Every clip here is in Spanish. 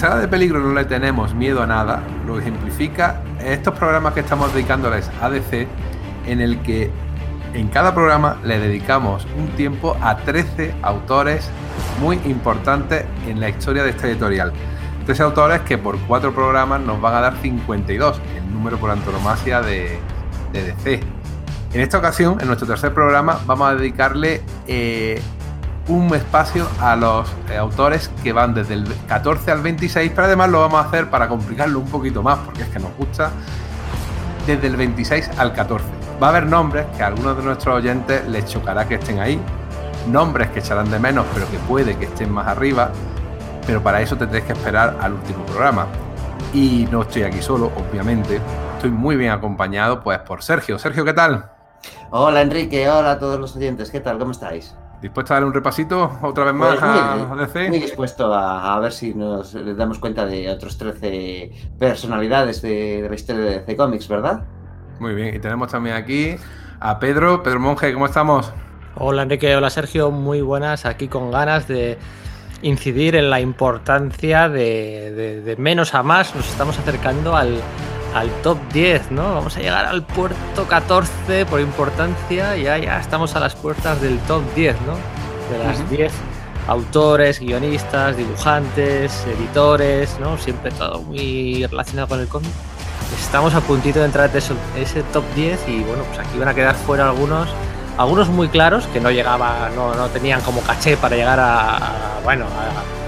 Sala de Peligro no le tenemos miedo a nada, lo ejemplifica estos programas que estamos dedicándoles a DC, en el que en cada programa le dedicamos un tiempo a 13 autores muy importantes en la historia de esta editorial. 13 autores que por cuatro programas nos van a dar 52, el número por antonomasia de, DC. En esta ocasión, en nuestro tercer programa, vamos a dedicarle eh, un espacio a los eh, autores que van desde el 14 al 26, pero además lo vamos a hacer para complicarlo un poquito más, porque es que nos gusta desde el 26 al 14. Va a haber nombres que a algunos de nuestros oyentes les chocará que estén ahí, nombres que echarán de menos, pero que puede que estén más arriba, pero para eso tendréis que esperar al último programa. Y no estoy aquí solo, obviamente, estoy muy bien acompañado pues por Sergio. Sergio, ¿qué tal? Hola Enrique, hola a todos los oyentes, ¿qué tal? ¿Cómo estáis? ¿Dispuesto a dar un repasito otra vez más pues a DC? Muy dispuesto a, ver si nos damos cuenta de otros 13 personalidades de, de la historia de DC Comics, ¿verdad? Muy bien, y tenemos también aquí a Pedro. Pedro Monge, ¿cómo estamos? Hola Enrique, hola Sergio, muy buenas, aquí con ganas de incidir en la importancia de, de menos a más. Nos estamos acercando al, al top 10, ¿no? Vamos a llegar al puerto 14 por importancia, ya, ya estamos a las puertas del top 10, ¿no? De las 10 autores, guionistas, dibujantes, editores, ¿no? Siempre todo muy relacionado con el cómic. Estamos a puntito de entrar en ese, top 10 y bueno, pues aquí van a quedar fuera algunos, algunos muy claros que no llegaba, no, no tenían como caché para llegar a, bueno, a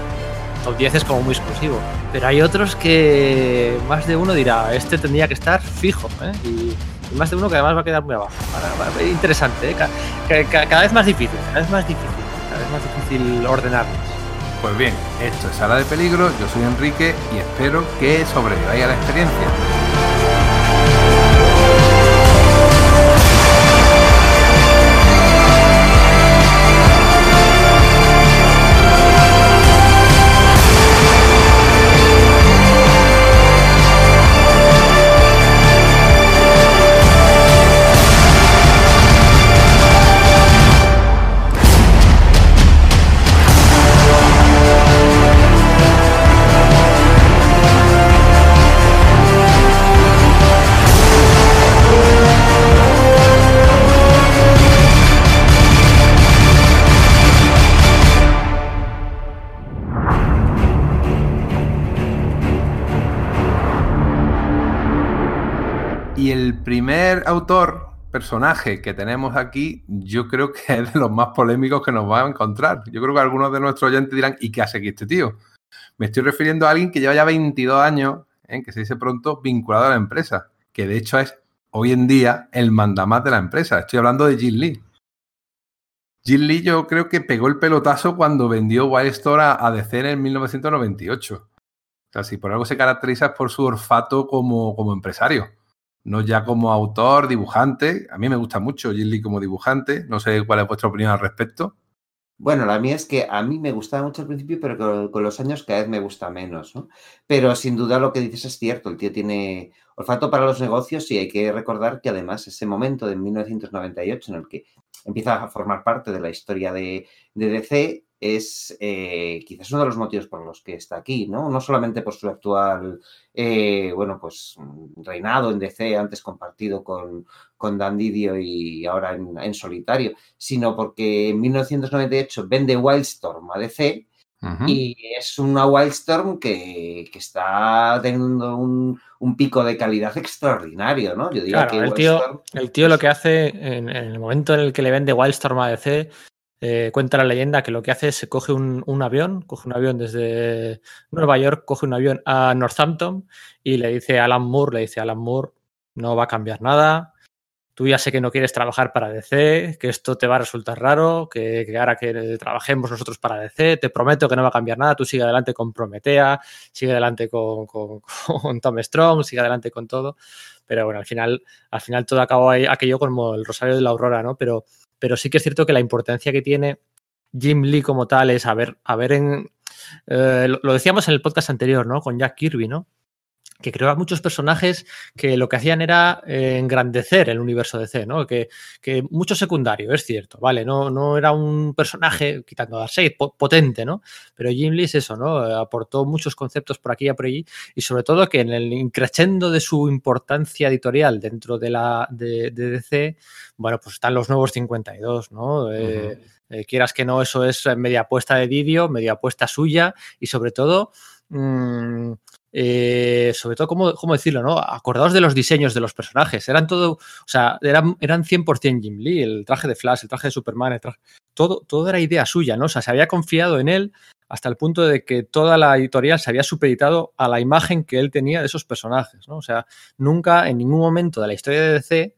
top 10 es como muy exclusivo. Pero hay otros que más de uno dirá, este tendría que estar fijo, ¿eh? y, más de uno que además va a quedar muy abajo. interesante, ¿eh? cada, vez más difícil, cada vez más difícil, cada vez más difícil ordenarlos. Pues bien, esto es Sala de Peligro, yo soy Enrique y espero que sobreviváis a la experiencia. Autor, personaje que tenemos aquí, yo creo que es de los más polémicos que nos va a encontrar. Yo creo que algunos de nuestros oyentes dirán, ¿y qué hace aquí este tío? Me estoy refiriendo a alguien que lleva ya 22 años, ¿eh? que se dice pronto, vinculado a la empresa, que de hecho es hoy en día el mandamás de la empresa. Estoy hablando de Jim Lee. Jim Lee yo creo que pegó el pelotazo cuando vendió Wildstorm a, DC en 1998. O sea, si por algo se caracteriza por su olfato como, como empresario no ya como autor, dibujante. A mí me gusta mucho Lee como dibujante. No sé cuál es vuestra opinión al respecto. Bueno, la mía es que a mí me gustaba mucho al principio, pero con, los años cada vez me gusta menos, ¿no? Pero sin duda lo que dices es cierto, el tío tiene olfato para los negocios y hay que recordar que además ese momento de 1998 en el que empieza a formar parte de la historia de, de DC es eh, quizás uno de los motivos por los que está aquí, ¿no? No solamente por su actual, eh, bueno, pues reinado en DC, antes compartido con, con Dan Didio y ahora en, solitario, sino porque en 1998 vende Wildstorm a DC y es una Wildstorm que, que está teniendo un, pico de calidad extraordinario, ¿no? Yo diría que el, tío, el tío lo que hace en, en, el momento en el que le vende Wildstorm a DC eh, cuenta la leyenda que lo que hace es se coge un, avión, coge un avión desde Nueva York, coge un avión a Northampton y le dice a Alan Moore, le dice Alan Moore, no va a cambiar nada, tú ya sé que no quieres trabajar para DC, que esto te va a resultar raro, que, ahora que trabajemos nosotros para DC, te prometo que no va a cambiar nada, tú sigue adelante con Prometea, sigue adelante con, Tom Strong, sigue adelante con todo, pero bueno, al final, al final todo acabó ahí, aquello como el Rosario de la Aurora, ¿no? Pero pero sí que es cierto que la importancia que tiene Jim Lee como tal es a ver, a ver en... Eh, lo, decíamos en el podcast anterior, ¿no? Con Jack Kirby, ¿no? Que creó a muchos personajes que lo que hacían era eh, engrandecer el universo de C, ¿no? Que, que, mucho secundario, es cierto, ¿vale? No, no era un personaje, quitando a Darkseid, potente, ¿no? Pero Jim Lee es eso, ¿no? Aportó muchos conceptos por aquí y por allí y sobre todo que en el increchendo de su importancia editorial dentro de la de, DC, bueno, pues están los nuevos 52, ¿no? Eh, eh, quieras que no, eso es media apuesta de Didio, media apuesta suya y sobre todo... Mmm, eh, sobre todo, ¿cómo, ¿cómo, decirlo? ¿no? Acordaos de los diseños de los personajes. Eran todo, o sea, eran, eran 100% Jim Lee, el traje de Flash, el traje de Superman, todo, todo era idea suya, ¿no? O sea, se había confiado en él hasta el punto de que toda la editorial se había supeditado a la imagen que él tenía de esos personajes, ¿no? O sea, nunca en ningún momento de la historia de DC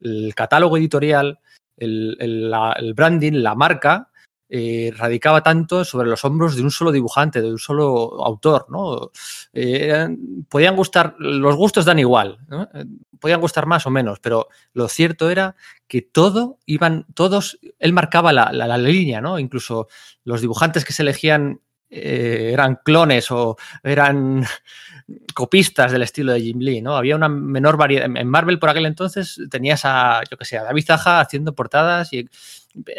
el catálogo editorial, el, el, el branding, la marca, eh, radicaba tanto sobre los hombros de un solo dibujante, de un solo autor, ¿no? Eh, podían gustar, los gustos dan igual. Eh, podían gustar más o menos, pero lo cierto era que todo iban, todos, él marcaba la, la, línea, ¿no? Incluso los dibujantes que se elegían eran clones o eran copistas del estilo de Jim Lee, ¿no? Había una menor variedad. En Marvel por aquel entonces tenías a, yo que sé, a David Zaja haciendo portadas y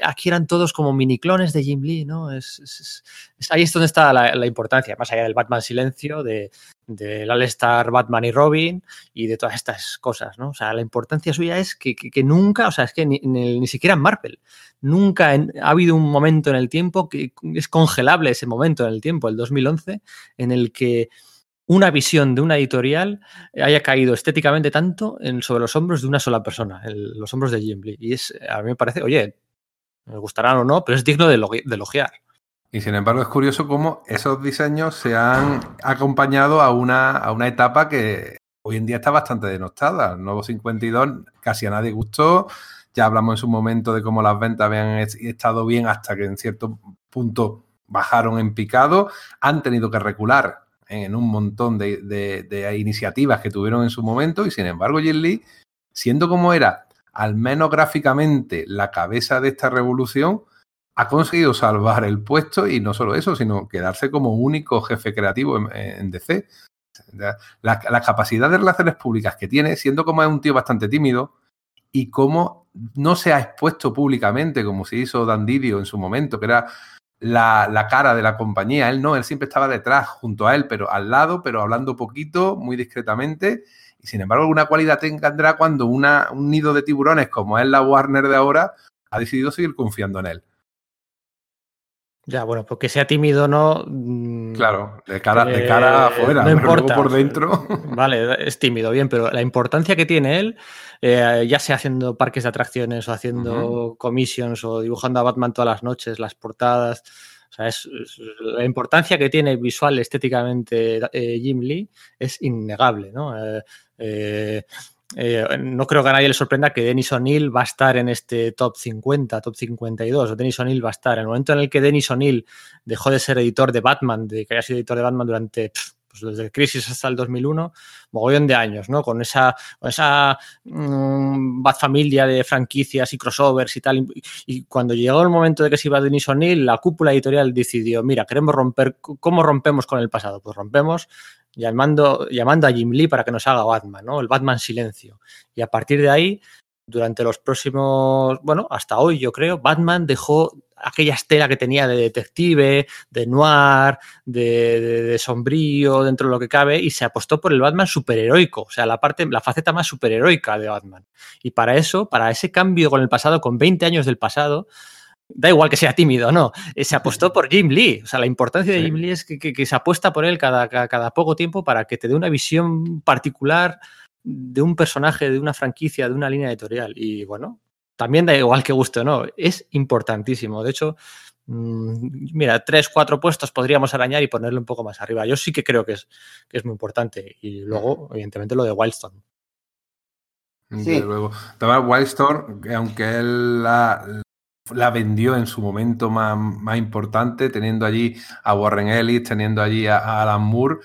aquí eran todos como mini clones de Jim Lee, ¿no? Es, ahí es donde está la, importancia, más allá del Batman Silencio, de, del All-Star Batman y Robin y de todas estas cosas, ¿no? O sea, la importancia suya es que, nunca, o sea, es que ni, ni, siquiera en Marvel, nunca ha habido un momento en el tiempo que es congelable ese momento en el tiempo, el 2011, en el que una visión de una editorial haya caído estéticamente tanto sobre los hombros de una sola persona, los hombros de Jim Lee. Y es, a mí me parece, oye, me gustarán o no, pero es digno de, elogiar. Y sin embargo es curioso cómo esos diseños se han acompañado a una, a una etapa que hoy en día está bastante denostada. El nuevo 52 casi a nadie gustó. Ya hablamos en su momento de cómo las ventas habían estado bien hasta que en cierto punto bajaron en picado. Han tenido que recular en un montón de, iniciativas que tuvieron en su momento y sin embargo Jim Lee, siendo como era, al menos gráficamente, la cabeza de esta revolución, ha conseguido salvar el puesto y no solo eso, sino quedarse como único jefe creativo en, DC. La, la, capacidad de relaciones públicas que tiene, siendo como es un tío bastante tímido y como no se ha expuesto públicamente como se hizo Dan Didio en su momento, que era la, la, cara de la compañía. Él no, él siempre estaba detrás, junto a él, pero al lado, pero hablando poquito, muy discretamente. Y sin embargo, alguna cualidad tendrá cuando una, un nido de tiburones, como es la Warner de ahora, ha decidido seguir confiando en él. Ya, bueno, porque sea tímido no. Claro, de cara, eh, de cara afuera, no importa. por dentro. Vale, es tímido, bien, pero la importancia que tiene él, eh, ya sea haciendo parques de atracciones o haciendo uh -huh. commissions o dibujando a Batman todas las noches, las portadas. O sea, es, es la importancia que tiene visual, estéticamente eh, Jim Lee es innegable, ¿no? Eh, eh, no creo que a nadie le sorprenda que Dennis O'Neill va a estar en este top 50, top 52, o Dennis O'Neill va a estar. En el momento en el que Dennis O'Neill dejó de ser editor de Batman, de que haya sido editor de Batman durante pues desde el Crisis hasta el 2001, mogollón de años, ¿no? Con esa, con esa mmm, familia de franquicias y crossovers y tal. Y, y, cuando llegó el momento de que se iba Denis O'Neill, la cúpula editorial decidió, mira, queremos romper, ¿cómo rompemos con el pasado? Pues rompemos llamando, llamando a Jim Lee para que nos haga Batman, ¿no? El Batman Silencio. Y a partir de ahí, durante los próximos, bueno, hasta hoy yo creo, Batman dejó aquella estela que tenía de detective, de noir, de, de, sombrío dentro de lo que cabe y se apostó por el Batman superheroico, o sea, la parte, la faceta más superheroica de Batman. Y para eso, para ese cambio con el pasado, con 20 años del pasado, da igual que sea tímido, no, eh, se apostó por Jim Lee. O sea, la importancia de sí. Jim Lee es que, que, que, se apuesta por él cada, cada, cada poco tiempo para que te dé una visión particular de un personaje, de una franquicia, de una línea editorial. Y bueno, también da igual que guste o no, es importantísimo. De hecho, mmm, mira, tres, cuatro puestos podríamos arañar y ponerle un poco más arriba. Yo sí que creo que es, que es muy importante. Y luego, evidentemente, lo de Wildstorm. Sí. luego. Wildstorm, aunque él la, la vendió en su momento más, más, importante, teniendo allí a Warren Ellis, teniendo allí a, Alan Moore.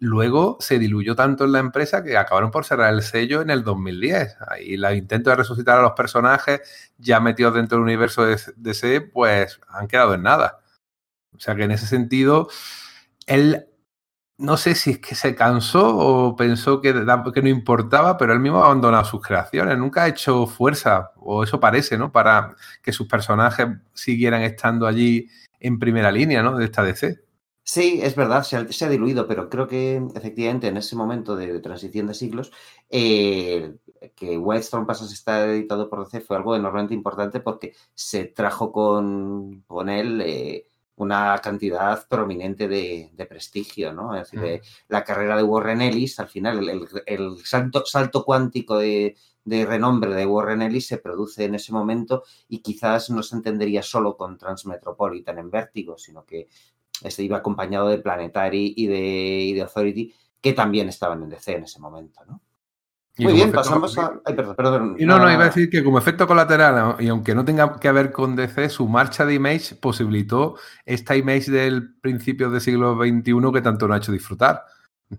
Luego se diluyó tanto en la empresa que acabaron por cerrar el sello en el 2010. Ahí los intentos de resucitar a los personajes ya metidos dentro del universo de DC, pues han quedado en nada. O sea que en ese sentido, él no sé si es que se cansó o pensó que, no importaba, pero él mismo ha abandonado sus creaciones. Nunca ha hecho fuerza, o eso parece, ¿no? Para que sus personajes siguieran estando allí en primera línea, ¿no? De esta DC. Sí, es verdad, se ha, diluido, pero creo que efectivamente en ese momento de, transición de siglos, eh, que Wildstorm pasas a estar editado por DC fue algo enormemente importante porque se trajo con, con él eh, una cantidad prominente de, prestigio, ¿no? Es decir, la carrera de Warren Ellis, al final, el, salto, salto, cuántico de, renombre de Warren Ellis se produce en ese momento y quizás no se entendería solo con Transmetropolitan en Vértigo, sino que este iba acompañado de Planetary y de, y de Authority, que también estaban en DC en ese momento, ¿no? Muy bien, pasamos a. Ay, perdón, perdón. Y no, no, iba a decir que como efecto colateral, y aunque no tenga que ver con DC, su marcha de Image posibilitó esta Image del principio del siglo XXI que tanto nos ha hecho disfrutar.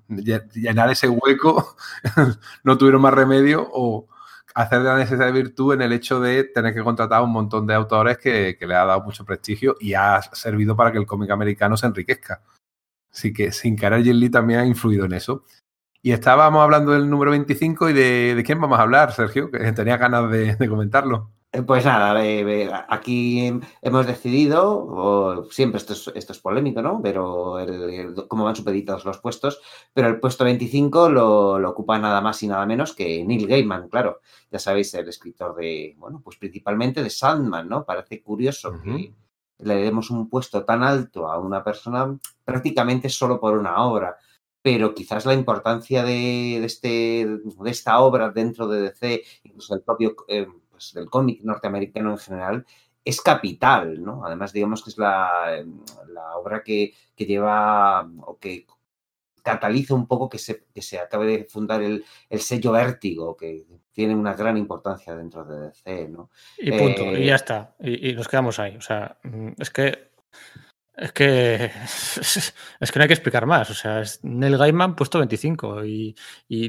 Llenar ese hueco, no tuvieron más remedio o hacer de la necesidad de virtud en el hecho de tener que contratar a un montón de autores que, que le ha dado mucho prestigio y ha servido para que el cómic americano se enriquezca. Así que sin querer, Jim Lee también ha influido en eso. Y estábamos hablando del número 25 y de, quién vamos a hablar, Sergio, que tenía ganas de, comentarlo. Eh, pues nada, aquí hemos decidido, siempre esto es, esto es polémico, ¿no? Pero cómo van supeditados los puestos, pero el puesto 25 lo, ocupa nada más y nada menos que Neil Gaiman, claro. Ya sabéis, el escritor de, bueno, pues principalmente de Sandman, ¿no? Parece curioso que le demos un puesto tan alto a una persona prácticamente solo por una obra pero quizás la importancia de, este, de esta obra dentro de DC, incluso del propio eh, pues del cómic norteamericano en general, es capital, ¿no? Además, digamos que es la, obra que, lleva o que cataliza un poco que se, que se acabe de fundar el, sello Vértigo, que tiene una gran importancia dentro de DC, ¿no? Y punto, y ya eh, está, y, y, nos quedamos ahí. O sea, mm, es que es que es que no hay que explicar más. O sea, es Neil Gaiman puesto 25 y,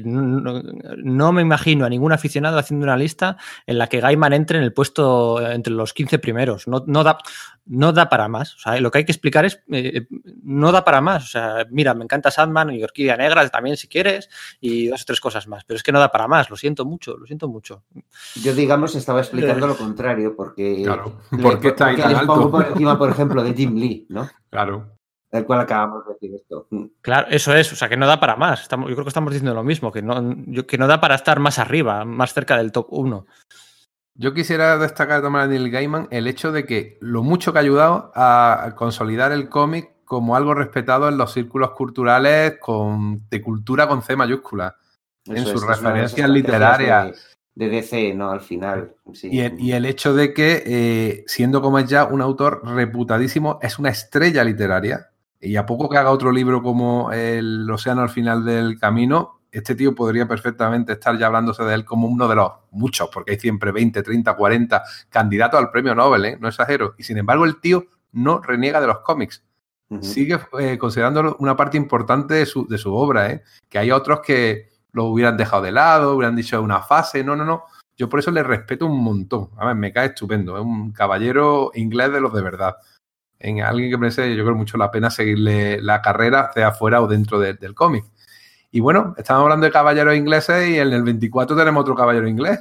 no, me imagino a ningún aficionado haciendo una lista en la que Gaiman entre en el puesto entre los 15 primeros. No, no, da, no da para más. O sea, lo que hay que explicar es eh, no da para más. O sea, mira, me encanta Sandman y Orquídea Negra también si quieres y dos o tres cosas más. Pero es que no da para más. Lo siento mucho, lo siento mucho. Yo, digamos, estaba explicando lo contrario porque, claro, porque está ahí tan alto. por encima, por ejemplo, de Jim Lee, ¿no? Claro. Del cual acabamos de decir esto. Claro, eso es, o sea, que no da para más. Estamos, yo creo que estamos diciendo lo mismo, que no, que no da para estar más arriba, más cerca del top 1. Yo quisiera destacar también a Neil Gaiman el hecho de que lo mucho que ha ayudado a consolidar el cómic como algo respetado en los círculos culturales con, de cultura con C mayúscula, en sus referencias literarias de DC, ¿no? Al final. Y, el, hecho de que, eh, siendo como es ya un autor reputadísimo, es una estrella literaria. Y a poco que haga otro libro como El Océano al final del camino, este tío podría perfectamente estar ya hablándose de él como uno de los muchos, porque hay siempre 20, 30, 40 candidatos al premio Nobel, ¿eh? no exagero. Y sin embargo, el tío no reniega de los cómics. Sigue eh, considerándolo una parte importante de su, de su obra, ¿eh? que hay otros que, lo hubieran dejado de lado, hubieran dicho una fase. No, no, no. Yo por eso le respeto un montón. A ver, me cae estupendo. Es un caballero inglés de los de verdad. En alguien que merece, yo creo, mucho la pena seguirle la carrera, sea fuera o dentro del cómic. Y bueno, estamos hablando de caballeros ingleses y en el 24 tenemos otro caballero inglés.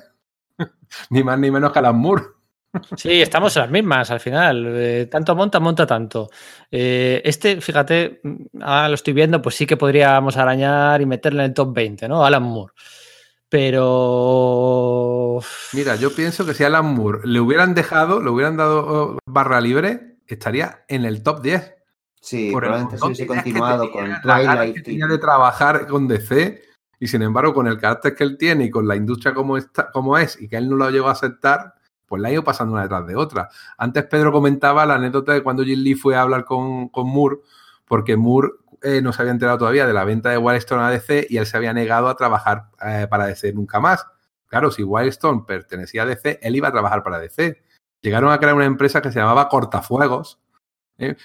ni más ni menos que Alan Moore. Sí, estamos en las mismas al final. Eh, tanto monta, monta tanto. Eh, este, fíjate, ahora lo estoy viendo, pues sí que podríamos arañar y meterle en el top 20, ¿no? Alan Moore. Pero. Mira, yo pienso que si Alan Moore le hubieran dejado, le hubieran dado oh, barra libre, estaría en el top 10. Sí, probablemente si hubiese continuado con Twilight. Tenía de trabajar con DC y sin embargo, con el carácter que él tiene y con la industria como, está, como es y que él no lo llegó a aceptar, pues la ha ido pasando una detrás de otra. Antes Pedro comentaba la anécdota de cuando Jim Lee fue a hablar con, con Moore, porque Moore eh, no se había enterado todavía de la venta de Wildstone a DC y él se había negado a trabajar eh, para DC nunca más. Claro, si Wildstone pertenecía a DC, él iba a trabajar para DC. Llegaron a crear una empresa que se llamaba Cortafuegos ¿eh?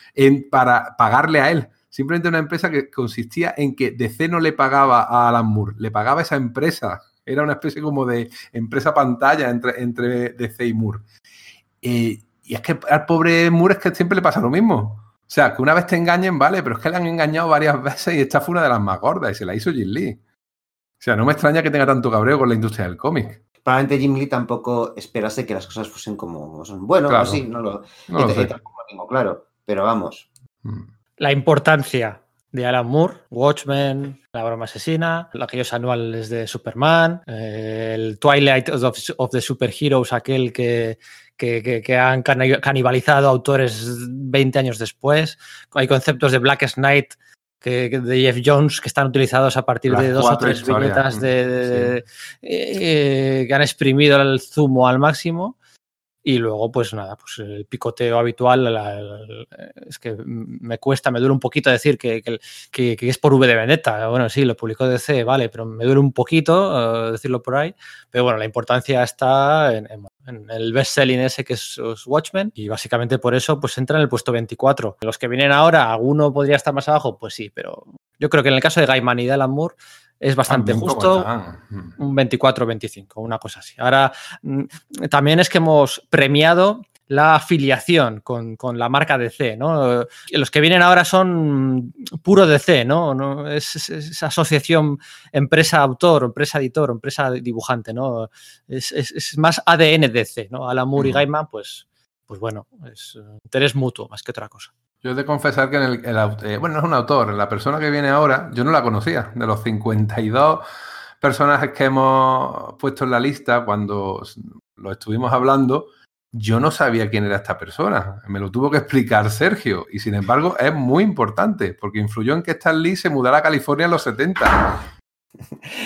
para pagarle a él. Simplemente una empresa que consistía en que DC no le pagaba a Alan Moore, le pagaba a esa empresa era una especie como de empresa pantalla entre, entre DC y Moore. y es que al pobre Moore es que siempre le pasa lo mismo. O sea, que una vez te engañen, vale, pero es que le han engañado varias veces y esta fue una de las más gordas y se la hizo Jim Lee. O sea, no me extraña que tenga tanto cabreo con la industria del cómic. Probablemente Jim Lee tampoco esperase que las cosas fuesen como son. Bueno, Claro. pues sí, no lo, No lo sé. tampoco lo tengo claro. Pero vamos, Mm. La importancia de Alan Moore, Watchmen, La broma asesina, aquellos anuales de Superman, eh, el Twilight of, of the Superheroes, aquel que, que, que- que han cani- canibalizado autores 20 años después. Hay conceptos de Black Knight que, de Jeff Jones que están utilizados a partir Las de dos o tres historias, viñetas mm, de, de- eh, que han exprimido el zumo al máximo. Y luego, pues nada, pues el picoteo habitual, la- la- es que me cuesta, me duele un poquito decir que, que- que- es por V de Vendetta. Bueno, sí, lo publicó DC, vale, pero me duele un poquito eh, decirlo por ahí. Pero bueno, la importancia está en, en- en el best-selling ese que es Watchmen y básicamente por eso pues entra en el puesto 24. Los que vienen ahora, alguno podría estar más abajo, pues sí, pero yo creo que en el caso de Gaiman y de Alan Moore es bastante También justo están. Mm. un 24-25, una cosa así. Ahora, mm, también es que hemos premiado la afiliación con, con la marca DC, ¿no? Eh, Los que vienen ahora son puro DC, ¿no? No- Es, es- es esa asociación empresa-autor, empresa-editor, empresa-dibujante, ¿no? Es, es- es más ADN DC, ¿no? Alan Moore y. Gaiman, pues, pues bueno, es eh, interés mutuo más que otra cosa. Yo he de confesar que en el, el eh, bueno, no es un autor, la persona que viene ahora, yo no la conocía. De los 52 personajes que hemos puesto en la lista cuando lo estuvimos hablando, yo no sabía quién era esta persona. Me lo tuvo que explicar Sergio. Y sin embargo, es muy importante porque influyó en que Stan Lee se mudara a California en los 70.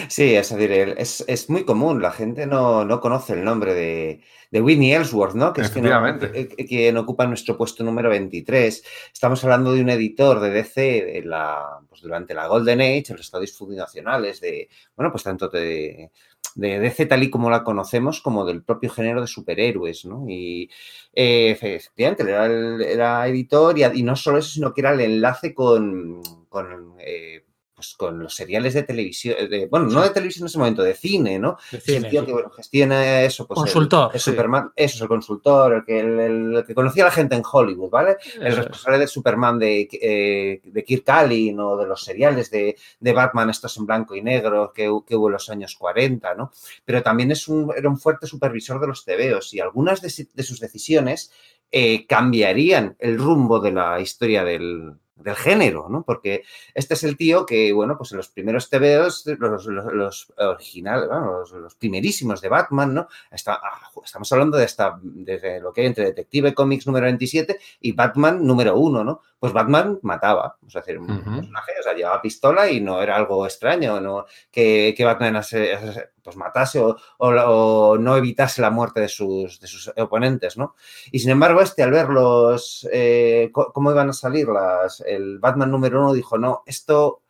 Sí, es decir, es, es muy común, la gente no, no conoce el nombre de, de Whitney Ellsworth, ¿no? Que es quien, Efectivamente. que- quien ocupa nuestro puesto número 23. Estamos hablando de un editor de DC de la, pues durante la Golden Age, en los estados fundacionales de, bueno, pues tanto de, de DC tal y como la conocemos, como del propio género de superhéroes, ¿no? Y eh, efectivamente, era, el- era editor y, y no solo eso, sino que era el enlace con, con eh, pues con los seriales de televisión, de- bueno, no de televisión en ese momento, de cine, ¿no? De Es el cine, tío sí. que bueno, gestiona eso, pues Consultor, el, sí. Superman, eso es el consultor, el que, el, el que conocía a la gente en Hollywood, ¿vale? El Eso es. responsable de Superman de, eh, de Kirk Allen o de los seriales de, de Batman, estos en blanco y negro que, hu- que hubo en los años 40, ¿no? Pero también es un, era un fuerte supervisor de los tebeos y algunas de sus decisiones eh, cambiarían el rumbo de la historia del, del género, ¿no? Porque este es el tío que, bueno, pues en los primeros tebeos, los, los, los originales, bueno, los, los primerísimos de Batman, ¿no? Está, ah, estamos hablando de hasta, desde lo que hay entre Detective Comics número 27 y Batman número 1, ¿no? Pues Batman mataba, o sea, hacer un personaje, o sea, llevaba pistola y no era algo extraño, ¿no? Que, que Batman ase- ase- pues matase o, no evitase la muerte de sus, oponentes, ¿no? Y sin embargo, este, al ver los, eh, cómo iban a salir las, el Batman número uno, dijo, no, esto,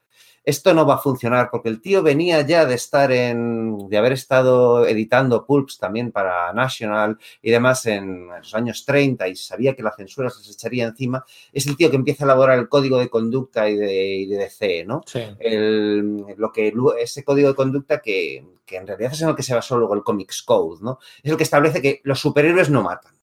esto no va a funcionar, porque el tío venía ya de estar en, de haber estado editando pulps también para National y demás en los años 30 y sabía que la censura se echaría encima. Es el tío que empieza a elaborar el código de conducta y de, y de DC, ¿no? Sí. el, lo que ese código de conducta que, que en realidad es en el que se basó luego el Comics Code, ¿no? Es el que establece que los superhéroes no matan.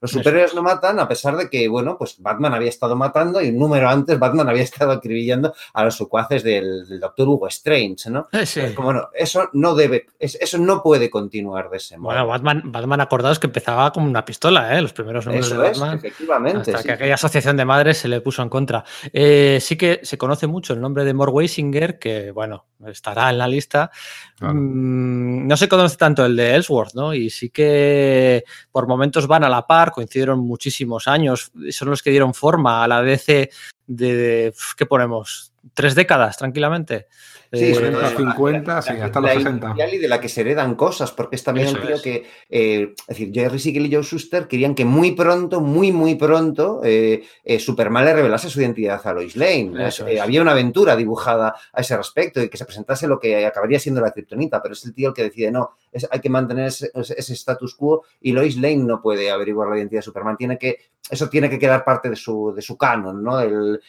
Los superhéroes no matan a pesar de que, bueno, pues Batman había estado matando y un número antes Batman había estado acribillando a los secuaces del, del Doctor Hugo Strange, ¿no? Sí. Es como, bueno, eso no debe, es- eso no puede continuar de ese modo. Bueno, Batman, Batman acordaos que empezaba como una pistola, ¿eh? Los primeros números eso de es, efectivamente. Hasta sí. que aquella asociación de madres se le puso en contra. Eh, sí que se conoce mucho el nombre de Mort Weisinger, que bueno, estará en la lista. Claro. Mm, no se conoce tanto el de Ellsworth, ¿no? Y sí que por momentos van a la par, coincidieron muchísimos años, son los que dieron forma a la DC de, de- ¿qué ponemos? Tres décadas, tranquilamente. Sí, Eh, sobre todo 40, 50, sí, hasta los la 60. inicial y de la que se heredan cosas, porque es también Eso un tío es. que, eh, es decir, Jerry Siegel y Joe Shuster querían que muy pronto, muy, muy pronto, eh, eh, Superman le revelase su identidad a Lois Lane. Eso Eh, es. había una aventura dibujada a ese respecto y que se presentase lo que acabaría siendo la kriptonita, pero es el tío el que decide, no, es- hay que mantener ese, ese status quo y Lois Lane no puede averiguar la identidad de Superman, tiene que eso tiene que quedar parte de su, de su canon, ¿no?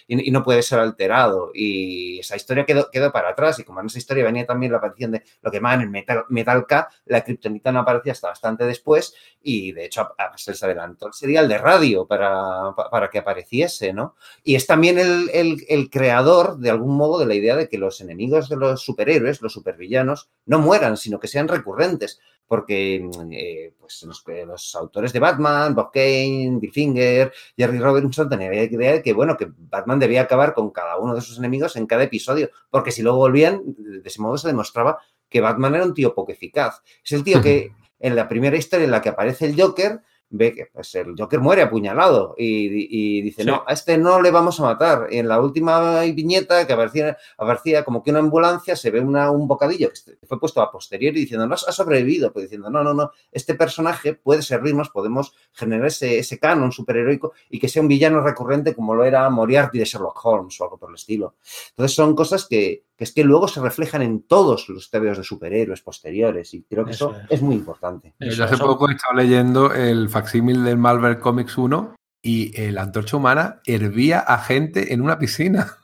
Y, no puede ser alterado. Y esa historia quedó, quedó para atrás. Y como en esa historia venía también la aparición de lo que llaman el Metal, Metal K, la kriptonita no aparecía hasta bastante después. Y de hecho, se les adelantó el serial de radio para, para que apareciese, ¿no? Y es también el, el, el creador, de algún modo, de la idea de que los enemigos de los superhéroes, los supervillanos, no mueran, sino que sean recurrentes porque eh, pues los, autores de Batman, Bob Kane, Bill Finger, Jerry Robinson tenían la idea de que, bueno, que Batman debía acabar con cada uno de sus enemigos en cada episodio, porque si luego volvían, de ese modo se demostraba que Batman era un tío poco eficaz. Es el tío que en la primera historia en la que aparece el Joker, ve que pues, el Joker muere apuñalado y, dice, no, a este no le vamos a matar. Y en la última viñeta que aparecía, aparecía como que una ambulancia, se ve una, un bocadillo que fue puesto a posteriori diciendo, no, ha sobrevivido, pues diciendo, no, no, no, este personaje puede servirnos, podemos generar ese, ese canon superheroico y que sea un villano recurrente como lo era Moriarty de Sherlock Holmes o algo por el estilo. Entonces son cosas que, que es que luego se reflejan en todos los TVOs de superhéroes posteriores y creo que eso, es. muy importante. Yo hace poco he estado leyendo el facsímil del Marvel Comics 1 y la antorcha humana hervía a gente en una piscina.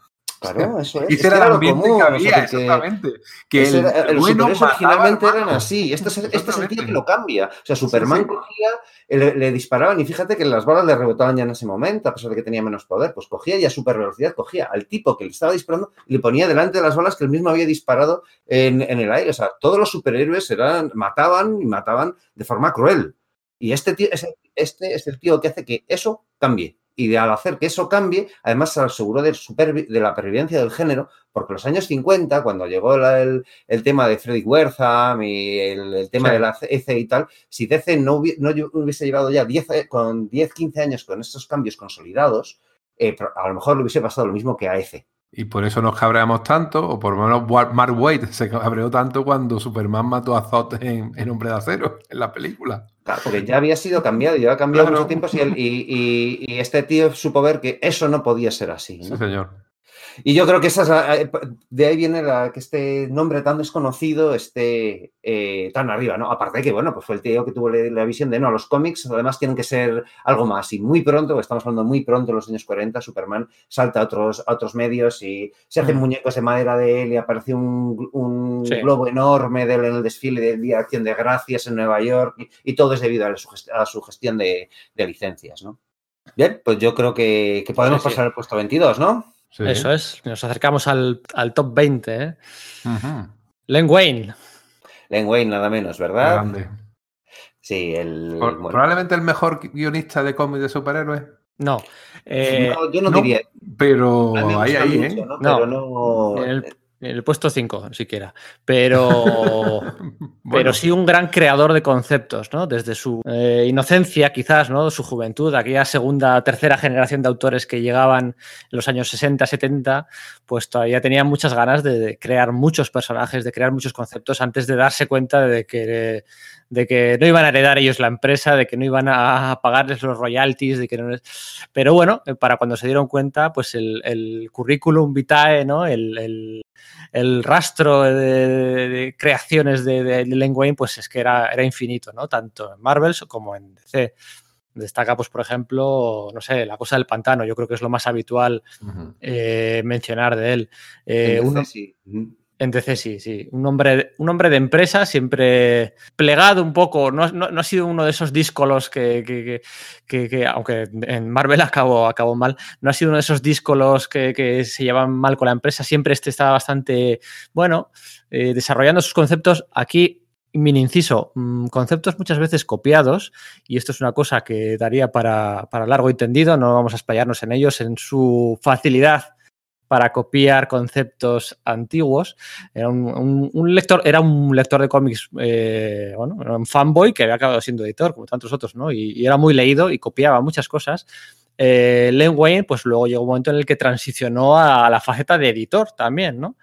Claro, eso es. Ese era, ambiente que había, exactamente. Que el, los originalmente eran así. Este es, este es el tío que lo cambia. O sea, Superman cogía, le, disparaban y fíjate que las balas le rebotaban ya en ese momento, a pesar de que tenía menos poder. Pues cogía y a super velocidad cogía al tipo que le estaba disparando y le ponía delante de las balas que él mismo había disparado en, en el aire. O sea, todos los superhéroes eran, mataban y mataban de forma cruel. Y este, tío, este es el tío que hace que eso cambie y de, al hacer que eso cambie, además se aseguró de, de la pervivencia del género, porque en los años 50, cuando llegó el, tema de Freddy Wertham y el, tema de la ECE y tal, si DC no, hubiese llevado ya 10, eh, con 10, 15 años con estos cambios consolidados, eh, a lo mejor le hubiese pasado lo mismo que a ECE. Y por eso nos cabreamos tanto, o por lo menos Mark Waid se cabreó tanto cuando Superman mató a Zod en, Hombre de Acero, en la película. Claro, porque ya había sido cambiado, ya ha cambiado mucho tiempo y, y, este tío supo ver que eso no podía ser así. Sí, señor. Y yo creo que esa eh, de ahí viene la, que este nombre tan desconocido esté eh, tan arriba, ¿no? Aparte de que, bueno, pues fue el tío que tuvo la, visión de, no, los cómics además tienen que ser algo más. Y muy pronto, estamos hablando muy pronto, en los años 40, Superman salta a otros, otros medios y se hacen mm. muñecos de madera de él y aparece un, globo enorme de él en el desfile del Día de Acción de Gracias en Nueva York y, todo es debido a su, gestión de, licencias, ¿no? Bien, pues yo creo que, podemos pasar al puesto 22, ¿no? Eso es, nos acercamos al, top 20. ¿eh? Len Wayne. Len Wayne, nada menos, ¿verdad? Sí, el. Probablemente el mejor guionista de cómics de superhéroes. No. Eh, yo no, diría. Pero ahí, ahí, ¿eh? ¿no? Pero no. El puesto 5, siquiera. Pero, pero sí un gran creador de conceptos, ¿no? Desde su eh, inocencia, quizás, ¿no? Su juventud, aquella segunda, tercera generación de autores que llegaban en los años 60, 70, pues todavía tenía muchas ganas de crear muchos personajes, de crear muchos conceptos antes de darse cuenta de que, de que no iban a heredar ellos la empresa, de que no iban a pagarles los royalties, de que no Pero bueno, para cuando se dieron cuenta, pues el, el currículum vitae, ¿no? el el rastro de, creaciones de, de, Len Wayne, pues es que era, era infinito, ¿no? Tanto en Marvel como en DC. Destaca, pues, por ejemplo, no sé, la cosa del pantano. Yo creo que es lo más habitual eh, mencionar de él. Eh, uno, sí. DC sí, sí. Un hombre, un hombre de empresa, siempre plegado un poco. No, ha sido uno de esos díscolos que, aunque en Marvel acabó, mal, no ha sido uno de esos díscolos que, se llevan mal con la empresa. Siempre este estaba bastante, bueno, eh, desarrollando sus conceptos. Aquí, mini inciso, mm, conceptos muchas veces copiados, y esto es una cosa que daría para, para largo y tendido, no vamos a espallarnos en ellos, en su facilidad para copiar conceptos antiguos. Era un, lector, era un lector de cómics, eh, bueno, era un fanboy que había acabado siendo editor, como tantos otros, ¿no? Y, era muy leído y copiaba muchas cosas. Eh, Len Wayne, pues luego llegó un momento en el que transicionó a, la faceta de editor también, ¿no?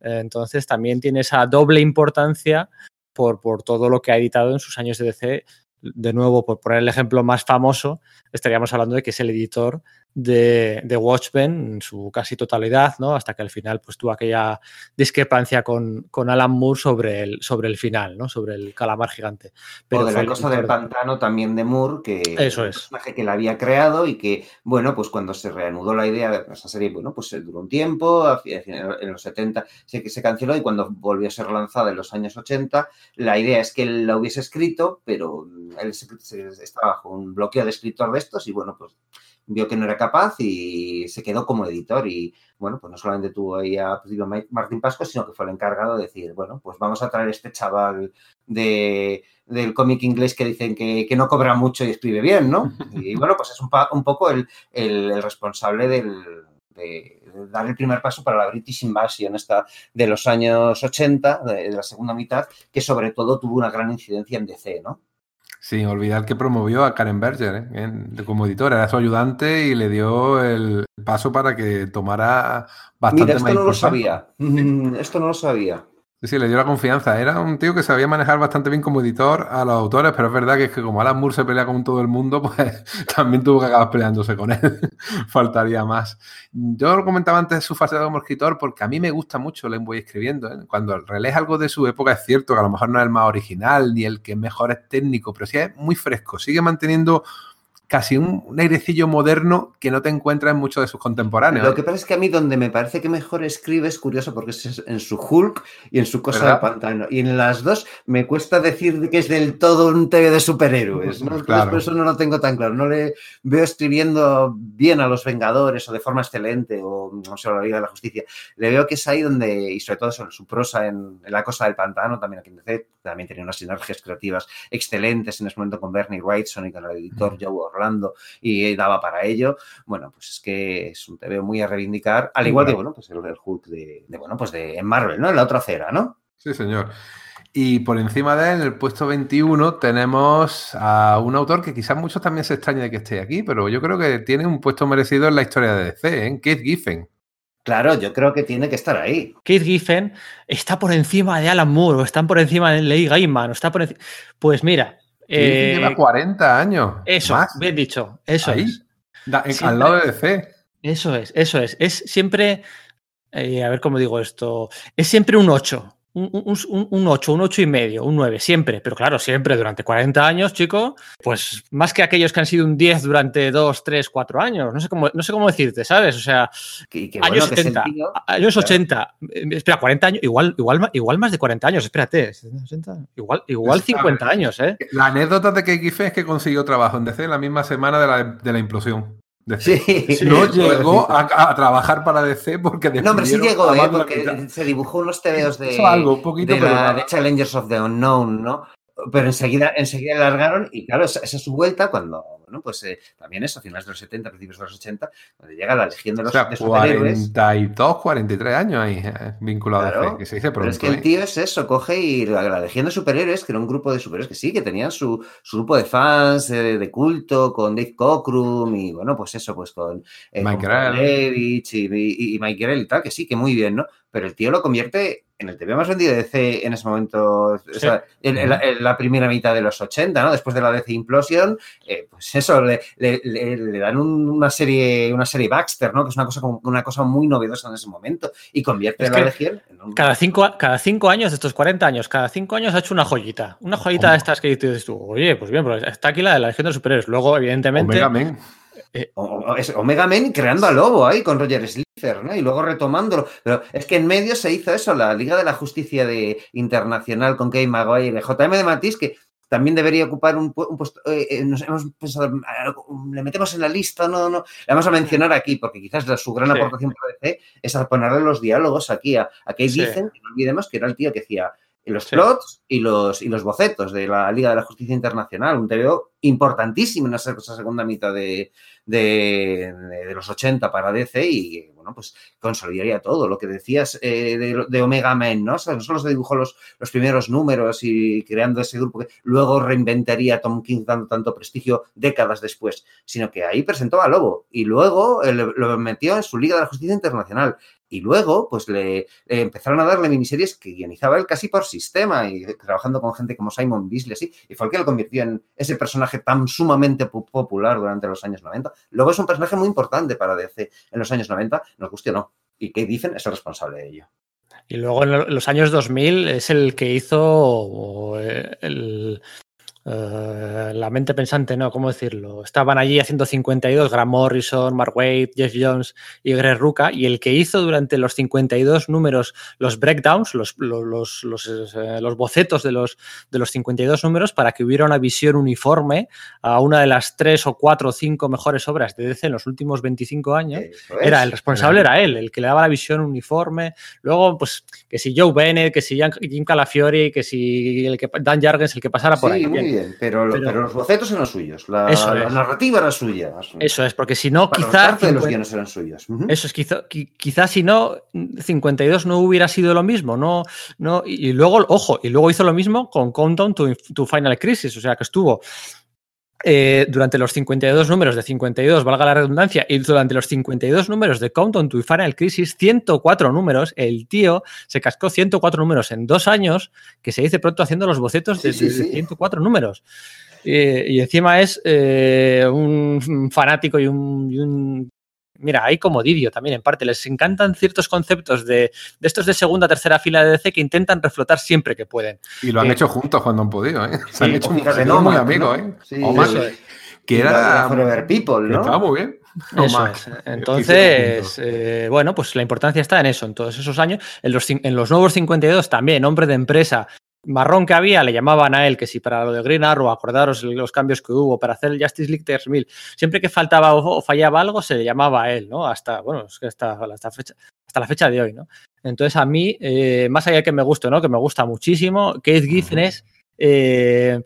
Eh, entonces también tiene esa doble importancia por, por todo lo que ha editado en sus años de DC de nuevo, por poner el ejemplo más famoso, estaríamos hablando de que es el editor de, de, Watchmen en su casi totalidad, ¿no? Hasta que al final pues tuvo aquella discrepancia con, con Alan Moore sobre el, sobre el final, ¿no? Sobre el calamar gigante. Pero o de la cosa del pantano también de Moore, que Eso un es. personaje que la había creado y que, bueno, pues cuando se reanudó la idea de esa serie, bueno, pues duró un tiempo, en los 70 se, se canceló y cuando volvió a ser lanzada en los años 80, la idea es que él la hubiese escrito, pero él estaba bajo un bloqueo de escritor de estos y, bueno, pues vio que no era capaz y se quedó como editor y bueno, pues no solamente tuvo ahí a Martín Pasco, sino que fue el encargado de decir, bueno, pues vamos a traer este chaval de, del cómic inglés que dicen que, que, no cobra mucho y escribe bien, ¿no? Y bueno, pues es un, un poco el, el, el responsable del, de, de, dar el primer paso para la British Invasion esta de los años 80, de, de la segunda mitad, que sobre todo tuvo una gran incidencia en DC, ¿no? Sin olvidar que promovió a Karen Berger ¿eh? como editora, era su ayudante y le dio el paso para que tomara bastante Mira, esto más no lo sabía. Esto no lo sabía. Sí, le dio la confianza. Era un tío que sabía manejar bastante bien como editor a los autores, pero es verdad que es que como Alan Moore se pelea con todo el mundo, pues también tuvo que acabar peleándose con él. Faltaría más. Yo lo comentaba antes de su fase como escritor porque a mí me gusta mucho Len Boy escribiendo. ¿eh? Cuando relees algo de su época es cierto que a lo mejor no es el más original ni el que mejor es técnico, pero sí es muy fresco. Sigue manteniendo casi un, un, airecillo moderno que no te encuentras en muchos de sus contemporáneos. Lo que pasa es que a mí donde me parece que mejor escribe es curioso porque es en su Hulk y en su cosa ¿verdad? de pantano. Y en las dos me cuesta decir que es del todo un TV de superhéroes. Claro. por eso no lo tengo tan claro. No le veo escribiendo bien a los Vengadores o de forma excelente o no sé, la Liga de la Justicia. Le veo que es ahí donde, y sobre todo sobre su prosa en, en la cosa del pantano, también aquí en DC, también tenía unas sinergias creativas excelentes en ese momento con Bernie Wrightson y con el editor Mm. Joe Y daba para ello. Bueno, pues es que es un TV muy a reivindicar, al igual que, bueno, pues el, el Hulk de, de, bueno, pues de en Marvel, ¿no? En la otra acera, ¿no? Sí, señor. Y por encima de él, en el puesto 21, tenemos a un autor que quizás muchos también se extrañen de que esté aquí, pero yo creo que tiene un puesto merecido en la historia de DC, ¿eh? Keith Giffen. Claro, yo creo que tiene que estar ahí. Keith Giffen está por encima de Alan Moore, o están por encima de Lee Gaiman, o está por encima... Pues mira... Eh, lleva 40 años. Eso, más. bien dicho, eso Ahí, es. Da, en, al lado de DC. Eso es, eso es. Es siempre, eh, a ver cómo digo esto, es siempre un 8. Un, un, un, 8, un 8 y medio, un 9, siempre, pero claro, siempre durante 40 años, chico, pues más que aquellos que han sido un 10 durante 2, 3, 4 años, no sé cómo, no sé cómo decirte, ¿sabes? O sea, que, que años bueno, 70, tío, años claro. 80, espera, 40 años, igual, igual, igual más de 40 años, espérate, 80, igual, igual 50 años, ¿eh? La anécdota de que Giffen es que consiguió trabajo en DC la misma semana de la, de la implosión. Sí, no llegó a, a, trabajar para DC porque No, sí llegó, ¿eh? porque se dibujó unos tebeos de, algo, poquito, de, la, de Challengers of the Unknown, ¿no? Pero enseguida, enseguida largaron y claro, esa, esa es su vuelta cuando, bueno, pues eh, también eso, a finales de los 70, principios de los 80, donde llega la Legión de los o sea, de 42, 43 años ahí eh, vinculado claro, a DC, que se dice pronto. Pero es que el tío es eso, coge y la, la, Legión de Superhéroes, que era un grupo de superhéroes que sí, que tenían su, su grupo de fans eh, de culto, con Dave Cockrum y bueno, pues eso, pues con, eh, Mike Grell y, y, y Mike Grell y tal, que sí, que muy bien, ¿no? Pero el tío lo convierte en el TV más vendido de DC en ese momento, sí. o sea, en, en, la, en, la, primera mitad de los 80, ¿no? Después de la DC Implosion, eh, pues eso, le, le, le, le dan un, una serie una serie Baxter, ¿no? Que es una cosa, una cosa muy novedosa en ese momento y convierte es la Legión en un... Cada cinco, cada cinco años, de estos 40 años, cada cinco años ha hecho una joyita. Una joyita de estas que dices tú, oye, pues bien, pues está aquí la de la Legión de los Superhéroes. Luego, evidentemente... Omega Eh, Omega Man creando a Lobo ahí con Roger Slither, ¿no? Y luego retomándolo. Pero es que en medio se hizo eso, la Liga de la Justicia de Internacional con Kay Maguire, JM de Matisse, que también debería ocupar un, un puesto. Eh, nos hemos pensado, le metemos en la lista, no, no. Le vamos a mencionar aquí, porque quizás la, su gran sí. aportación para DC es a ponerle los diálogos aquí a, a Kate sí. Dicen, que no olvidemos que era el tío que hacía los sí. plots y los, y los bocetos de la Liga de la Justicia Internacional, un TVO importantísimo en esa, esa segunda mitad de, de, de, los 80 para DC y, bueno, pues consolidaría todo. Lo que decías eh, de, de, Omega Men, ¿no? O sea, no solo se dibujó los, los, primeros números y creando ese grupo que luego reinventaría Tom King dando tanto prestigio décadas después, sino que ahí presentó a Lobo y luego eh, lo metió en su Liga de la Justicia Internacional Y luego, pues le, le empezaron a darle miniseries que guionizaba él casi por sistema y trabajando con gente como Simon Beasley, así. Y fue el que lo convirtió en ese personaje tan sumamente po- popular durante los años 90. Luego es un personaje muy importante para DC en los años 90, nos guste o no. Y Kate Giffen es el responsable de ello. Y luego en los años 2000 es el que hizo eh, el, eh, la mente pensante, ¿no? ¿Cómo decirlo? Estaban allí haciendo 52, Grant Morrison, Mark Waid, Jeff Jones y Greg Ruca, y el que hizo durante los 52 números los breakdowns, los, los, los, los, eh, los bocetos de los, de los 52 números para que hubiera una visión uniforme a una de las tres o cuatro o cinco mejores obras de DC en los últimos 25 años. Era el responsable, era él, el que le daba la visión uniforme. Luego, pues, que si Joe Bennett, que si Jim Calafiori, que si el que, Dan Jargens, el que pasara por sí, ahí. Bien. Bien, pero, Pero- pero los bocetos eran suyos, la, Eso la es. narrativa era suya. Eso es, porque si no, Bueno, quizá. parte de los 50 guiones eran suyos. Eso es, quizá, qui- quizá si no, 52 no hubiera sido lo mismo. No, no, y y luego, ojo, y luego hizo lo mismo con Countdown to, to Final Crisis, o sea que estuvo eh, durante los 52 números de 52, valga la redundancia, y durante los 52 números de Countdown to Final Crisis, 104 números, el tío se cascó 104 números en dos años, que se dice pronto haciendo los bocetos de, Sí, sí, de- de sí. 104 números. Eh, y encima es eh, un fanático y un, y un- Mira, hay como Didio también, en parte. Les encantan ciertos conceptos de, de estos de segunda, tercera fila de DC que intentan reflotar siempre que pueden. Y lo han Eh, hecho juntos cuando han podido, ¿eh? Se han hecho O muy, fíjate, muy ¿no? ¿eh? Sí, O más, eso es. que era... Forever People, ¿no? Estaba muy bien. O Eso más. es. Entonces, eh, bueno, pues la importancia está en eso, en todos esos años. En los, en los nuevos 52 también, hombre de empresa marrón que había, le llamaban a él, que si para lo de Green Arrow, acordaros los cambios que hubo, para hacer el Justice League 3000, siempre que faltaba o, fallaba algo, se le llamaba a él, ¿no? Hasta, bueno, es que hasta, hasta, fecha, hasta la fecha de hoy, ¿no? Entonces, a mí, eh, más allá de que me guste, ¿no? Que me gusta muchísimo, Keith Giffen es. eh,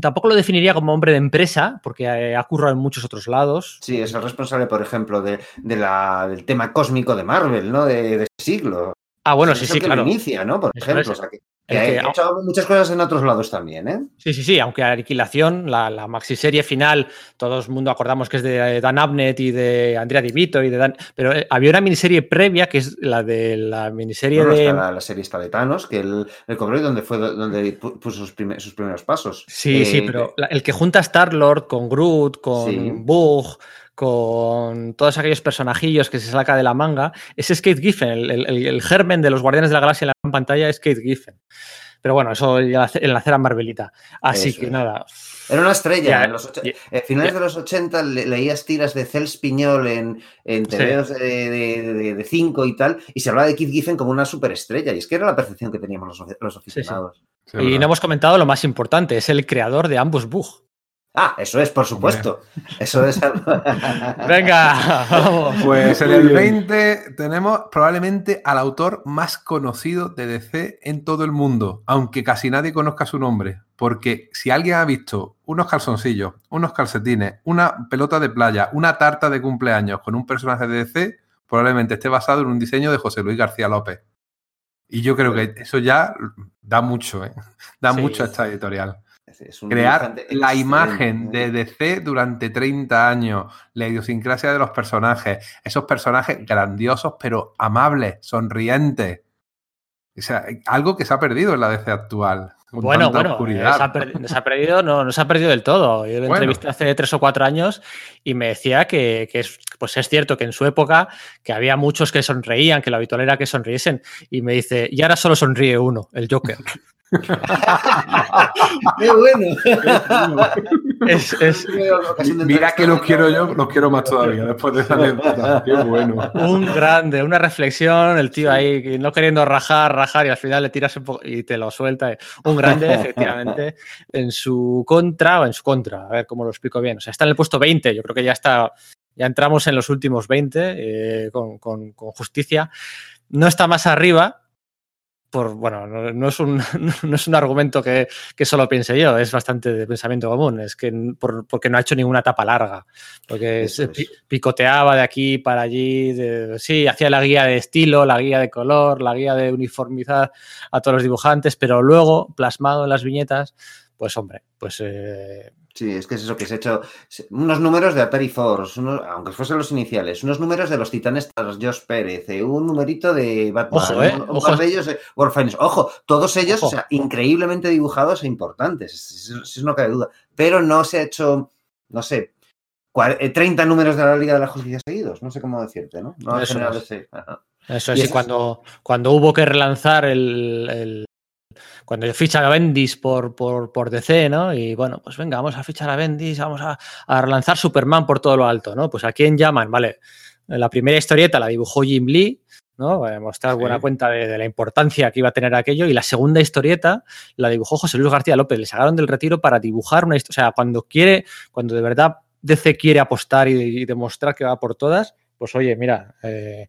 tampoco lo definiría como hombre de empresa, porque eh, ha currado en muchos otros lados. Sí, es el responsable, por ejemplo, de, de la, del tema cósmico de Marvel, ¿no? De, de siglo. Ah, bueno, Es sí, sí, que claro. lo inicia, ¿no? Por Eso ejemplo. O sea, que, que que- ha hecho muchas cosas en otros lados también, ¿eh? Sí, sí, sí, aunque Aniquilación, la, la maxiserie final, todo el mundo acordamos que es de Dan Abnett y de Andrea Di Vito y de Dan. Pero eh, había una miniserie previa que es la de la miniserie Bueno, de. la, la serie está de Thanos, que cobró y donde fue do- donde pu- puso sus, sus primeros pasos. Sí, sí, Eh, pero la- el que junta a Star-Lord con Groot, con Sí. Bug, con todos aquellos personajillos que se saca de la manga, ese es Kate Giffen, el, el- germen de los Guardianes de la Galaxia en la pantalla es Kate Giffen. Pero bueno, eso ya en la cera Marvelita. Así Eso que es. nada. Era una estrella. Ya, en los eh, finales de los 80 le- leías tiras de Cels Piñol en, en Sí. De, de, de- de cinco y tal, y se hablaba de Keith Giffen como una superestrella, y es que era la percepción que teníamos los, los sí. aficionados. Sí, Y verdad. no hemos comentado lo más importante, es el creador de ambos Bug. Ah, eso es, por supuesto. Eso es. Venga, vamos. Pues en el bien. 20 tenemos probablemente al autor más conocido de DC en todo el mundo, aunque casi nadie conozca su nombre. Porque si alguien ha visto unos calzoncillos, unos calcetines, una pelota de playa, una tarta de cumpleaños con un personaje de DC, probablemente esté basado en un diseño de José Luis García López. Y yo creo que eso ya da mucho, ¿eh? Da Sí. mucho a esta editorial Es un crear la imagen ¿eh? de DC durante 30 años, la idiosincrasia de los personajes, esos personajes grandiosos pero amables, sonrientes. O sea, algo que se ha perdido en la DC actual. con Bueno, tanta bueno, oscuridad. se ha, se ha perdido, no, no se ha perdido del todo. Yo lo Bueno. entrevisté hace tres o cuatro años y me decía que, que es, pues es cierto que en su época que había muchos que sonreían, que lo habitual era que sonriesen. Y me dice, y ahora solo sonríe uno, el Joker. ¡Qué bueno! es, es Mira que los quiero yo, los quiero más todavía después de esa anécdota. Qué bueno. un grande, una reflexión, el tío ahí no queriendo rajar, rajar y al final le tiras un poco y te lo suelta. Un grande, efectivamente, en su contra o en su contra. A ver cómo lo explico bien. O sea, está en el puesto 20, yo creo que ya está, ya entramos en los últimos 20 eh, con, con- con justicia. No está más arriba. Por, bueno, no, no es un, no es un argumento que, que solo piense yo, es bastante de pensamiento común, es que por- porque no ha hecho ninguna etapa larga, porque es. picoteaba de aquí para allí, de- sí, hacía la guía de estilo, la guía de color, la guía de uniformizar a todos los dibujantes, pero luego, plasmado en las viñetas, pues hombre, pues eh, Sí, es que es eso que se ha hecho unos números de Atari Force, aunque fuesen los iniciales, unos números de los titanes tras Josh Pérez, eh, un numerito de Batman, Ojo, ¿eh? un, un Ojo. par de ellos Finest. Ojo, todos ellos, Ojo. o sea, increíblemente dibujados e importantes, si si no cabe duda. Pero no se ha hecho, no sé, cua- eh, 30 números de la Liga de la Justicia seguidos, no sé cómo decirte, ¿no? No Eso es. ese-. Eso es, y eso cuando, cuando hubo que relanzar el, el- cuando ficha a Bendis por, por, por DC, ¿no? Y bueno, pues venga, vamos a fichar a Bendis, vamos a, a relanzar Superman por todo lo alto, ¿no? Pues a quién llaman, vale. La primera historieta la dibujó Jim Lee, ¿no? Para mostrar Sí. buena cuenta de, de la importancia que iba a tener aquello. Y la segunda historieta la dibujó José Luis García López. Le sacaron del retiro para dibujar una historia. O sea, cuando quiere, cuando de verdad DC quiere apostar y, y demostrar que va por todas, pues oye, mira, eh,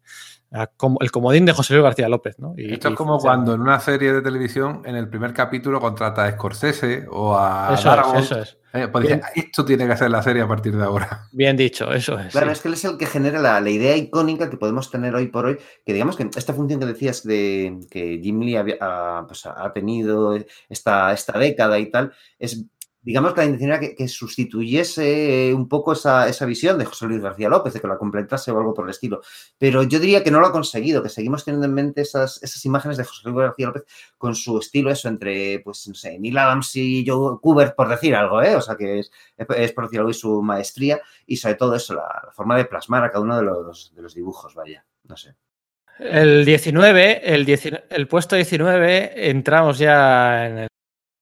el comodín de José Luis García López, ¿no? Y- Esto es como cuando en una serie de televisión, en el primer capítulo, contrata a Scorsese o a Eso Darabont. es, eso es. Eh, pues dice, Bien. esto tiene que ser la serie a partir de ahora. Bien dicho, eso es. Claro, sí. es que él es el que genera la, la idea icónica que podemos tener hoy por hoy, que digamos que esta función que decías de que Jim Lee había- ha, pues, ha tenido esta, esta década y tal, es digamos que la intención era que, sustituyese un poco esa, esa visión de José Luis García López, de que la completase o algo por el estilo. Pero yo diría que no lo ha conseguido, que seguimos teniendo en mente esas, esas imágenes de José Luis García López con su estilo, eso, entre, pues, no sé, Neil Adams y Joe Kubert, por decir algo, ¿eh? O sea, que es, es por decir algo, y su maestría y sobre todo eso, la, la forma de plasmar a cada uno de los, de los dibujos, vaya, no sé. El 19, el, 19 el puesto 19, entramos ya en eh,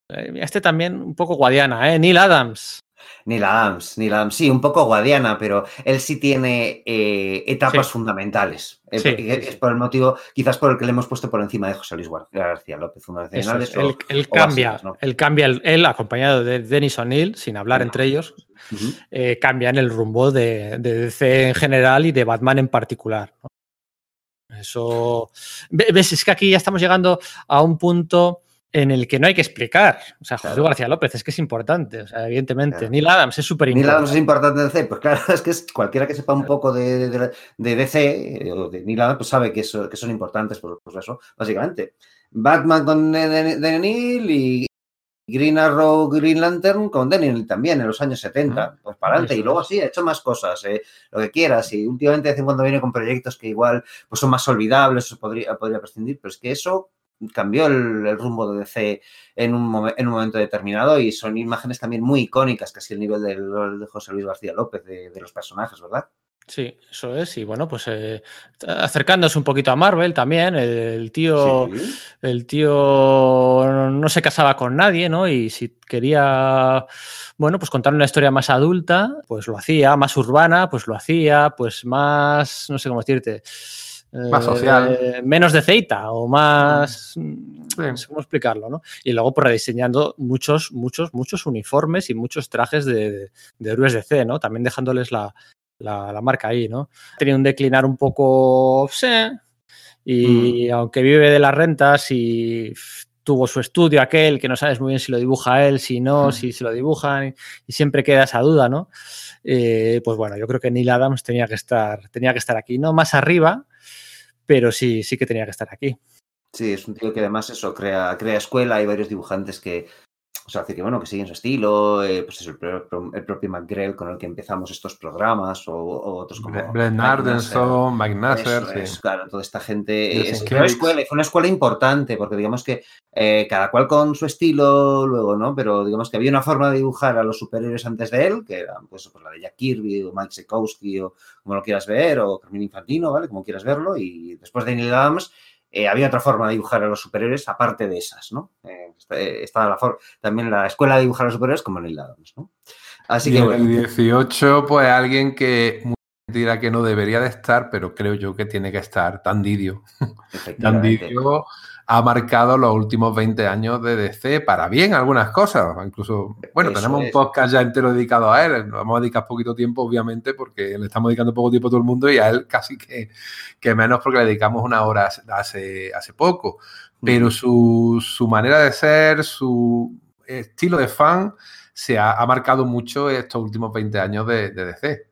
Este también un poco guadiana, ¿eh? Neil Adams. Neil Adams, Neil Adams, sí, un poco guadiana, pero él sí tiene eh, etapas Sí. fundamentales. Eh, Sí, es por el motivo, quizás por el que le hemos puesto por encima de José Luis Gar- García López, es, él, cambia, él cambia, el- él acompañado de Dennis O'Neill, sin hablar entre ellos, Ujú. eh, cambian el rumbo de, de DC en general y de Batman en particular. ¿no? Eso. Ve- ¿Ves? Es que aquí ya estamos llegando a un punto en el que no hay que explicar. O sea, José Claro. García López es que es importante. O sea, evidentemente. Claro. Neil Adams es súper Neil Adams importante. es importante en DC, pues claro, es que es cualquiera que sepa un poco de, de- de DC eh, o de Neil Adams, pues sabe que, eso- que son importantes, pues eso, básicamente. Batman con de, de- Neil y Green Arrow, Green Lantern con Daniel también en los años 70, pues para adelante. Y luego sí, ha hecho más cosas, eh, lo que quieras. Y últimamente de vez en cuando viene con proyectos que igual pues son más olvidables, podría, podría prescindir, pero es que eso cambió el, el rumbo de DC en un, en un momento determinado y son imágenes también muy icónicas, casi el nivel del- de José Luis García López, de, de los personajes, ¿verdad? Sí, eso es. Y bueno, pues eh, acercándose un poquito a Marvel también. El tío. Sí. El tío no se casaba con nadie, ¿no? Y si quería, bueno, pues contar una historia más adulta, pues lo hacía, más urbana, pues lo hacía, pues más, no sé cómo decirte. Más eh, social. menos de ceita o más. No sé cómo explicarlo, ¿no? Y luego, pues rediseñando muchos, muchos, muchos uniformes y muchos trajes de, de, de héroes de C, ¿no? También dejándoles la, la, la marca ahí, ¿no? Tenido un declinar un poco. Sí, y aunque vive de las rentas y tuvo su estudio aquel, que no sabes muy bien si lo dibuja él, si no, Mm. si se lo dibujan, y, y siempre queda esa duda, ¿no? Eh, pues bueno, yo creo que Neil Adams tenía que estar, tenía que estar aquí, no más arriba, pero sí, sí que tenía que estar aquí. Sí, es un tío que además eso crea, crea escuela, hay varios dibujantes que, o sea, que bueno, que siguen su estilo, eh, pues eso, el, pro- el propio McGrell con el que empezamos estos programas o, o otros como Nasser. Ardenson, Mike Nasser, Eso sí. es, claro, toda esta gente Jason es, fue una escuela, fue una escuela importante, porque digamos que eh, cada cual con su estilo luego, ¿no? Pero digamos que había una forma de dibujar a los superhéroes antes de él, que eran pues, pues la de Jack Kirby o Mike Sekowsky o como lo quieras ver, o Carmine Infantino, ¿vale? Como quieras verlo, y después de Neil Adams eh, había otra forma de dibujar a los superhéroes aparte de esas, ¿no? Eh, eh, estaba la también la escuela de dibujar a los superhéroes como Neil Adams, ¿no? Así y que en bueno, el 18, pues alguien que dirá que no debería de estar, pero creo yo que tiene que estar, Dan Didio. Dan efectivamente. Didio ha marcado los últimos 20 años de DC para bien algunas cosas. Incluso, bueno, Eso tenemos un podcast ya entero dedicado a él. Vamos a dedicar poquito tiempo, obviamente, porque le estamos dedicando poco tiempo a todo el mundo y a él casi que, que menos porque le dedicamos una hora hace, hace poco. Pero su, su manera de ser, su estilo de fan, se ha, ha marcado mucho estos últimos 20 años de, de DC.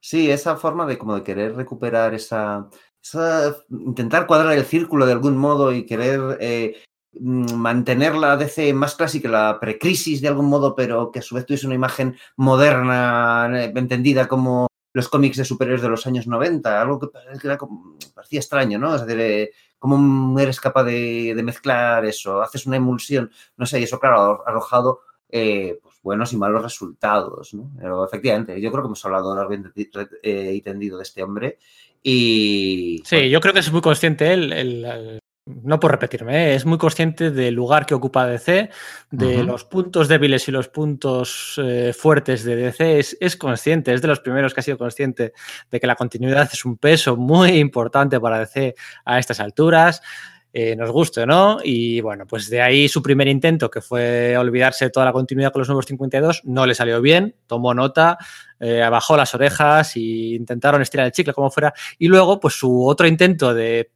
Sí, esa forma de como de querer recuperar esa, esa- intentar cuadrar el círculo de algún modo y querer eh, mm, mantener la DC más clásica, la precrisis de algún modo, pero que a su vez tuviese una imagen moderna, eh, entendida como los cómics de superhéroes de los años 90, algo que parecía extraño, ¿no? Es decir, eh, cómo eres capaz de, mezclar eso, haces una emulsión, no sé, y eso, claro, arrojado eh, buenos y malos resultados, ¿no? Pero efectivamente, yo creo que hemos hablado largo y tendido de este hombre y... Sí, yo creo que es muy consciente él, el, no por repetirme, ¿eh? es muy consciente del lugar que ocupa DC, de los puntos débiles y los puntos eh, fuertes de DC, es, consciente, es de los primeros que ha sido consciente de que la continuidad es un peso muy importante para DC a estas alturas. Eh, nos guste no, y bueno, pues de ahí su primer intento, que fue olvidarse de toda la continuidad con los nuevos 52, no le salió bien, tomó nota, bajó las orejas e intentaron estirar el chicle como fuera, y luego, pues su otro intento de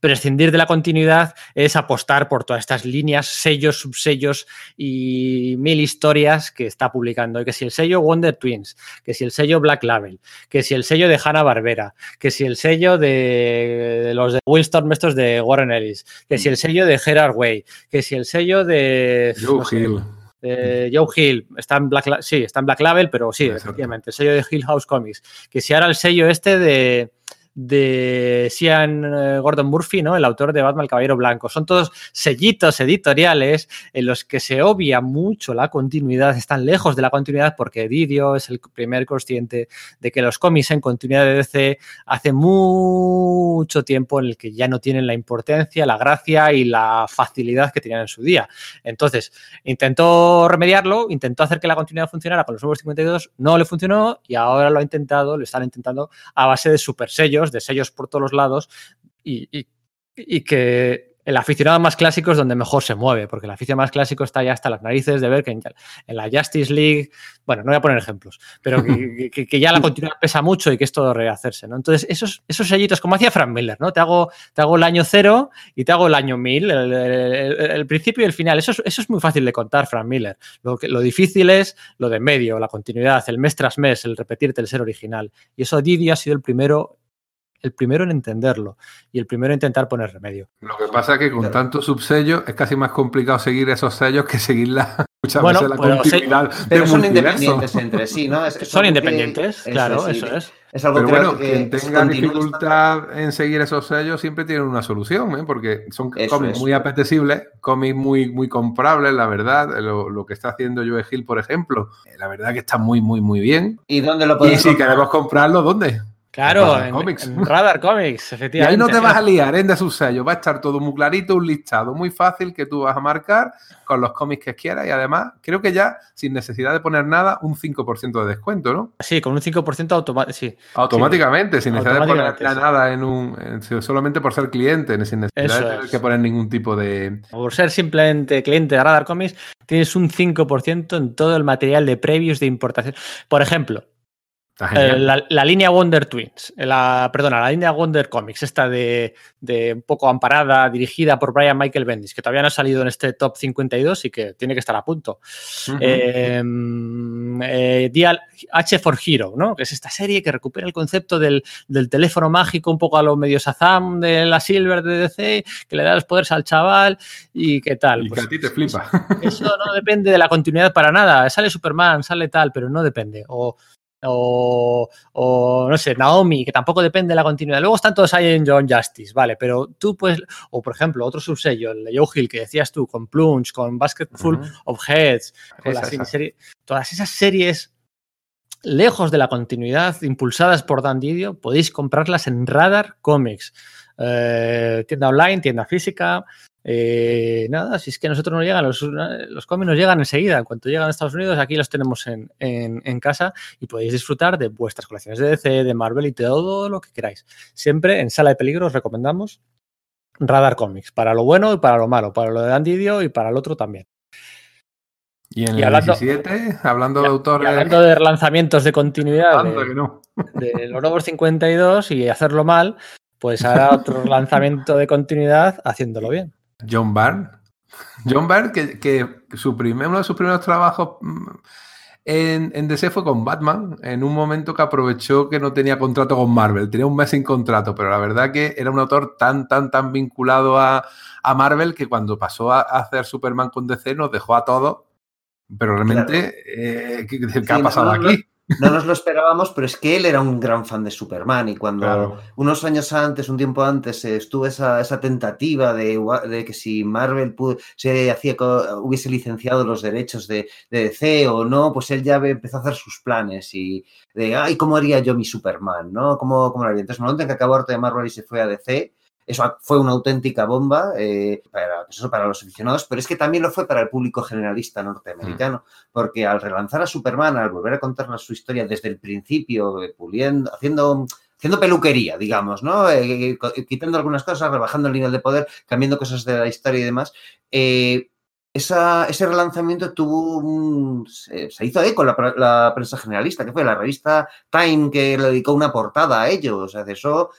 prescindir de la continuidad es apostar por todas estas líneas, sellos, subsellos y mil historias que está publicando. Que si el sello Wonder Twins, que si el sello Black Label, que si el sello de Hanna Barbera, que si el sello de, los de Wildstorm estos de Warren Ellis, que si el sello de Gerard Way, que si el sello de Joe Hill. Joe Hill está en Black, sí, está en Black Label, pero sí, efectivamente, el sello de Hill House Comics. Que si ahora el sello este de de Sean eh, Gordon Murphy, ¿no? El autor de Batman el Caballero Blanco. Son todos sellitos editoriales en los que se obvia mucho la continuidad, están lejos de la continuidad porque Didio es el primer consciente de que los cómics en continuidad de DC hace mucho tiempo en el que ya no tienen la importancia, la gracia y la facilidad que tenían en su día. Entonces, intentó remediarlo, intentó hacer que la continuidad funcionara con los nuevos 52, no le funcionó y ahora lo ha intentado, lo están intentando a base de super sellos de sellos por todos los lados y, que el aficionado más clásico es donde mejor se mueve, porque el aficionado más clásico está ya hasta las narices de ver que en, la Justice League, bueno, no voy a poner ejemplos, pero que, ya la continuidad pesa mucho y que es todo rehacerse, ¿no? Entonces, esos, esos sellitos, como hacía Frank Miller, ¿no? Te hago, te hago el año cero y te hago el año mil, el, principio y el final. Eso es, eso es muy fácil de contar, Frank Miller. Lo, que, lo difícil es lo de medio, la continuidad, el mes tras mes, el repetirte el ser original. Y eso Didi ha sido el primero el primero en entenderlo y el primero en intentar poner remedio. Lo que pasa es que con tantos subsellos es casi más complicado seguir esos sellos que seguir la, muchas veces la continuidad. pero son independientes entre sí, ¿no? son independientes, claro, eso, es. Es algo pero bueno, que quien tenga dificultad en seguir esos sellos siempre tiene una solución, ¿eh? porque son cómics muy apetecibles, cómics muy, muy comprables, la verdad. Lo, que está haciendo Joe Hill, por ejemplo, eh, la verdad que está muy, muy, muy bien. ¿Y dónde lo podemos Y si queremos comprarlo, ¿dónde? Claro, en, Radar Comics, efectivamente. Y ahí no te vas a liar en de sus sellos, va a estar todo muy clarito, un listado muy fácil que tú vas a marcar con los cómics que quieras y además creo que ya sin necesidad de poner nada, un 5% de descuento, ¿no? Sí, con un 5% automáticamente, sí. Automáticamente, sin necesidad de poner nada en un, solamente por ser cliente, sin necesidad de tener que poner ningún tipo de... Por ser simplemente cliente de Radar Comics, tienes un 5% en todo el material de previews de importación. Por ejemplo, eh, la, línea Wonder Twins, eh, la, perdona, la línea Wonder Comics, esta de, un poco amparada, dirigida por Brian Michael Bendis, que todavía no ha salido en este top 52 y que tiene que estar a punto. Eh, H for Hero, ¿no? que es esta serie que recupera el concepto del, teléfono mágico, un poco a lo medio Sazam de la Silver de DC, que le da los poderes al chaval y qué tal. Y que pues a ti te flipa. Eso no depende de la continuidad para nada. Sale Superman, sale tal, pero no depende. O o, no sé, Naomi, que tampoco depende de la continuidad. Luego están todos ahí en John Justice, vale, pero tú puedes, o por ejemplo, otro subsello, el de Joe Hill que decías tú, con Plunge, con Basketful of Heads, con todas esas series lejos de la continuidad, impulsadas por Dan Didio, podéis comprarlas en Radar Comics. Eh, tienda online, tienda física, eh, nada, si es que a nosotros nos llegan, los, los cómics nos llegan enseguida. En cuanto llegan a Estados Unidos, aquí los tenemos en, casa y podéis disfrutar de vuestras colecciones de DC, de Marvel y todo lo que queráis. Siempre en Sala de Peligro os recomendamos Radar Comics, para lo bueno y para lo malo, para lo de Andy Dio y para el otro también. Y en el hablando, 17, hablando de autores. hablando de lanzamientos de continuidad de, de, los nuevos 52 y hacerlo mal, pues hará otro lanzamiento de continuidad haciéndolo bien. John Byrne. John Byrne, que, su primer, uno de sus primeros trabajos mm, en, en, DC fue con Batman, en un momento que aprovechó que no tenía contrato con Marvel, tenía un mes sin contrato, pero la verdad que era un autor tan, tan, tan vinculado a, a Marvel que cuando pasó a, hacer Superman con DC nos dejó a todos. Pero realmente, claro. eh, ¿qué, qué sí, ha pasado no, aquí? No nos lo esperábamos, pero es que él era un gran fan de Superman y cuando claro. unos años antes, un tiempo antes, estuvo esa, esa tentativa de, de, que si Marvel pudo, se hacía, hubiese licenciado los derechos de, de, DC o no, pues él ya empezó a hacer sus planes y de, ay, ¿cómo haría yo mi Superman? ¿no? ¿Cómo, cómo lo haría? Entonces, en el momento en que acabó Arte de Marvel y se fue a DC, eso fue una auténtica bomba eh, para, pues eso, para, los aficionados, pero es que también lo fue para el público generalista norteamericano, mm. porque al relanzar a Superman, al volver a contarnos su historia desde el principio, eh, puliendo, haciendo haciendo peluquería, digamos, ¿no? Eh, quitando algunas cosas, rebajando el nivel de poder, cambiando cosas de la historia y demás. Eh, esa, ese relanzamiento tuvo un, se, se, hizo eco la, la, prensa generalista, que fue la revista Time que le dedicó una portada a ellos. O sea, de eso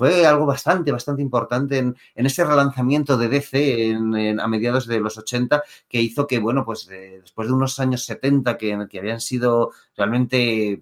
fue algo bastante, bastante importante en, en ese relanzamiento de DC en, a mediados de los 80 que hizo que, bueno, pues eh, después de unos años 70 que, que habían sido realmente,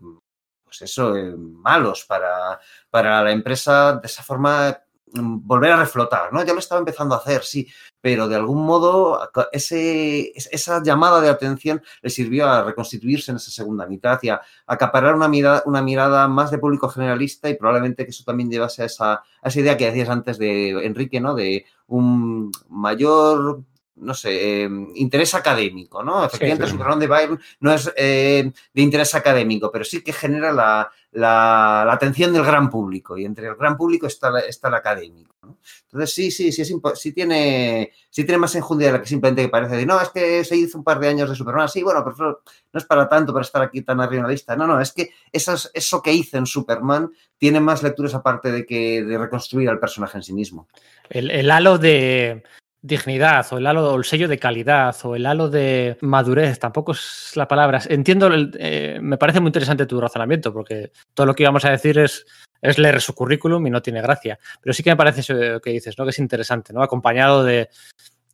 pues eso, eh, malos para, para la empresa, de esa forma volver a reflotar, ¿no? Ya lo estaba empezando a hacer, sí, pero de algún modo ese, esa llamada de atención le sirvió a reconstituirse en esa segunda mitad y a acaparar una mirada, una mirada más de público generalista y probablemente que eso también llevase a esa, a esa idea que decías antes de Enrique, ¿no? De un mayor no sé, eh, interés académico, ¿no? Efectivamente, sí, sí. Superman de Byron no es eh, de interés académico, pero sí que genera la, la, la, atención del gran público y entre el gran público está, la, está el académico. ¿no? Entonces, sí, sí, sí, es sí, tiene, sí tiene más enjundia de la que simplemente que parece de, no, es que se hizo un par de años de Superman, sí, bueno, pero no es para tanto para estar aquí tan arriba en la lista. No, no, es que esas, eso que hizo en Superman tiene más lecturas aparte de que de reconstruir al personaje en sí mismo. El, el halo de, dignidad o el halo o el sello de calidad o el halo de madurez, tampoco es la palabra. Entiendo, eh, me parece muy interesante tu razonamiento porque todo lo que íbamos a decir es, es leer su currículum y no tiene gracia. Pero sí que me parece eso que dices, ¿no? Que es interesante, ¿no? Acompañado de,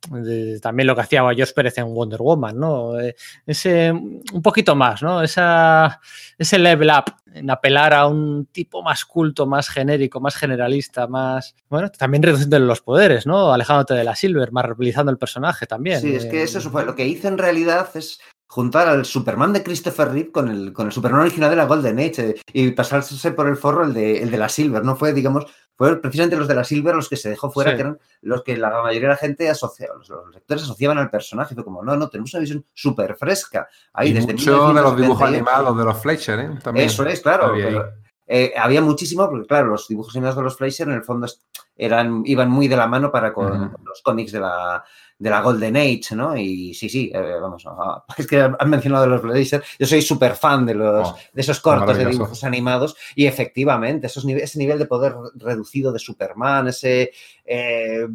de, también lo que hacía George Pérez en Wonder Woman, ¿no? Eh, ese, un poquito más, ¿no? Esa, ese level up en apelar a un tipo más culto, más genérico, más generalista, más. Bueno, también reduciendo los poderes, ¿no? Alejándote de la Silver, más realizando el personaje también. Sí, es que eso fue. Lo que hizo en realidad es juntar al Superman de Christopher Reeve con el, con el Superman original de la Golden Age eh, y pasarse por el forro el de, el de la Silver, ¿no? Fue, digamos, fueron precisamente los de la Silver los que se dejó fuera, sí. que eran los que la mayoría de la gente asociaba, los, los, lectores asociaban al personaje. Fue como, no, no, tenemos una visión súper fresca. Ahí, y desde mucho de los dibujos animados de los Fleischer, ¿eh? También Eso es, claro. Pero, eh, había muchísimo, porque claro, los dibujos animados de los Fleischer en el fondo eran, iban muy de la mano para con uh -huh. los cómics de la, de la Golden Age, ¿no? Y sí, sí, eh, vamos, es que han mencionado los Blazer, yo soy súper fan de, los, oh, de esos cortos de dibujos animados y efectivamente esos, ese nivel de poder reducido de Superman, ese, eh,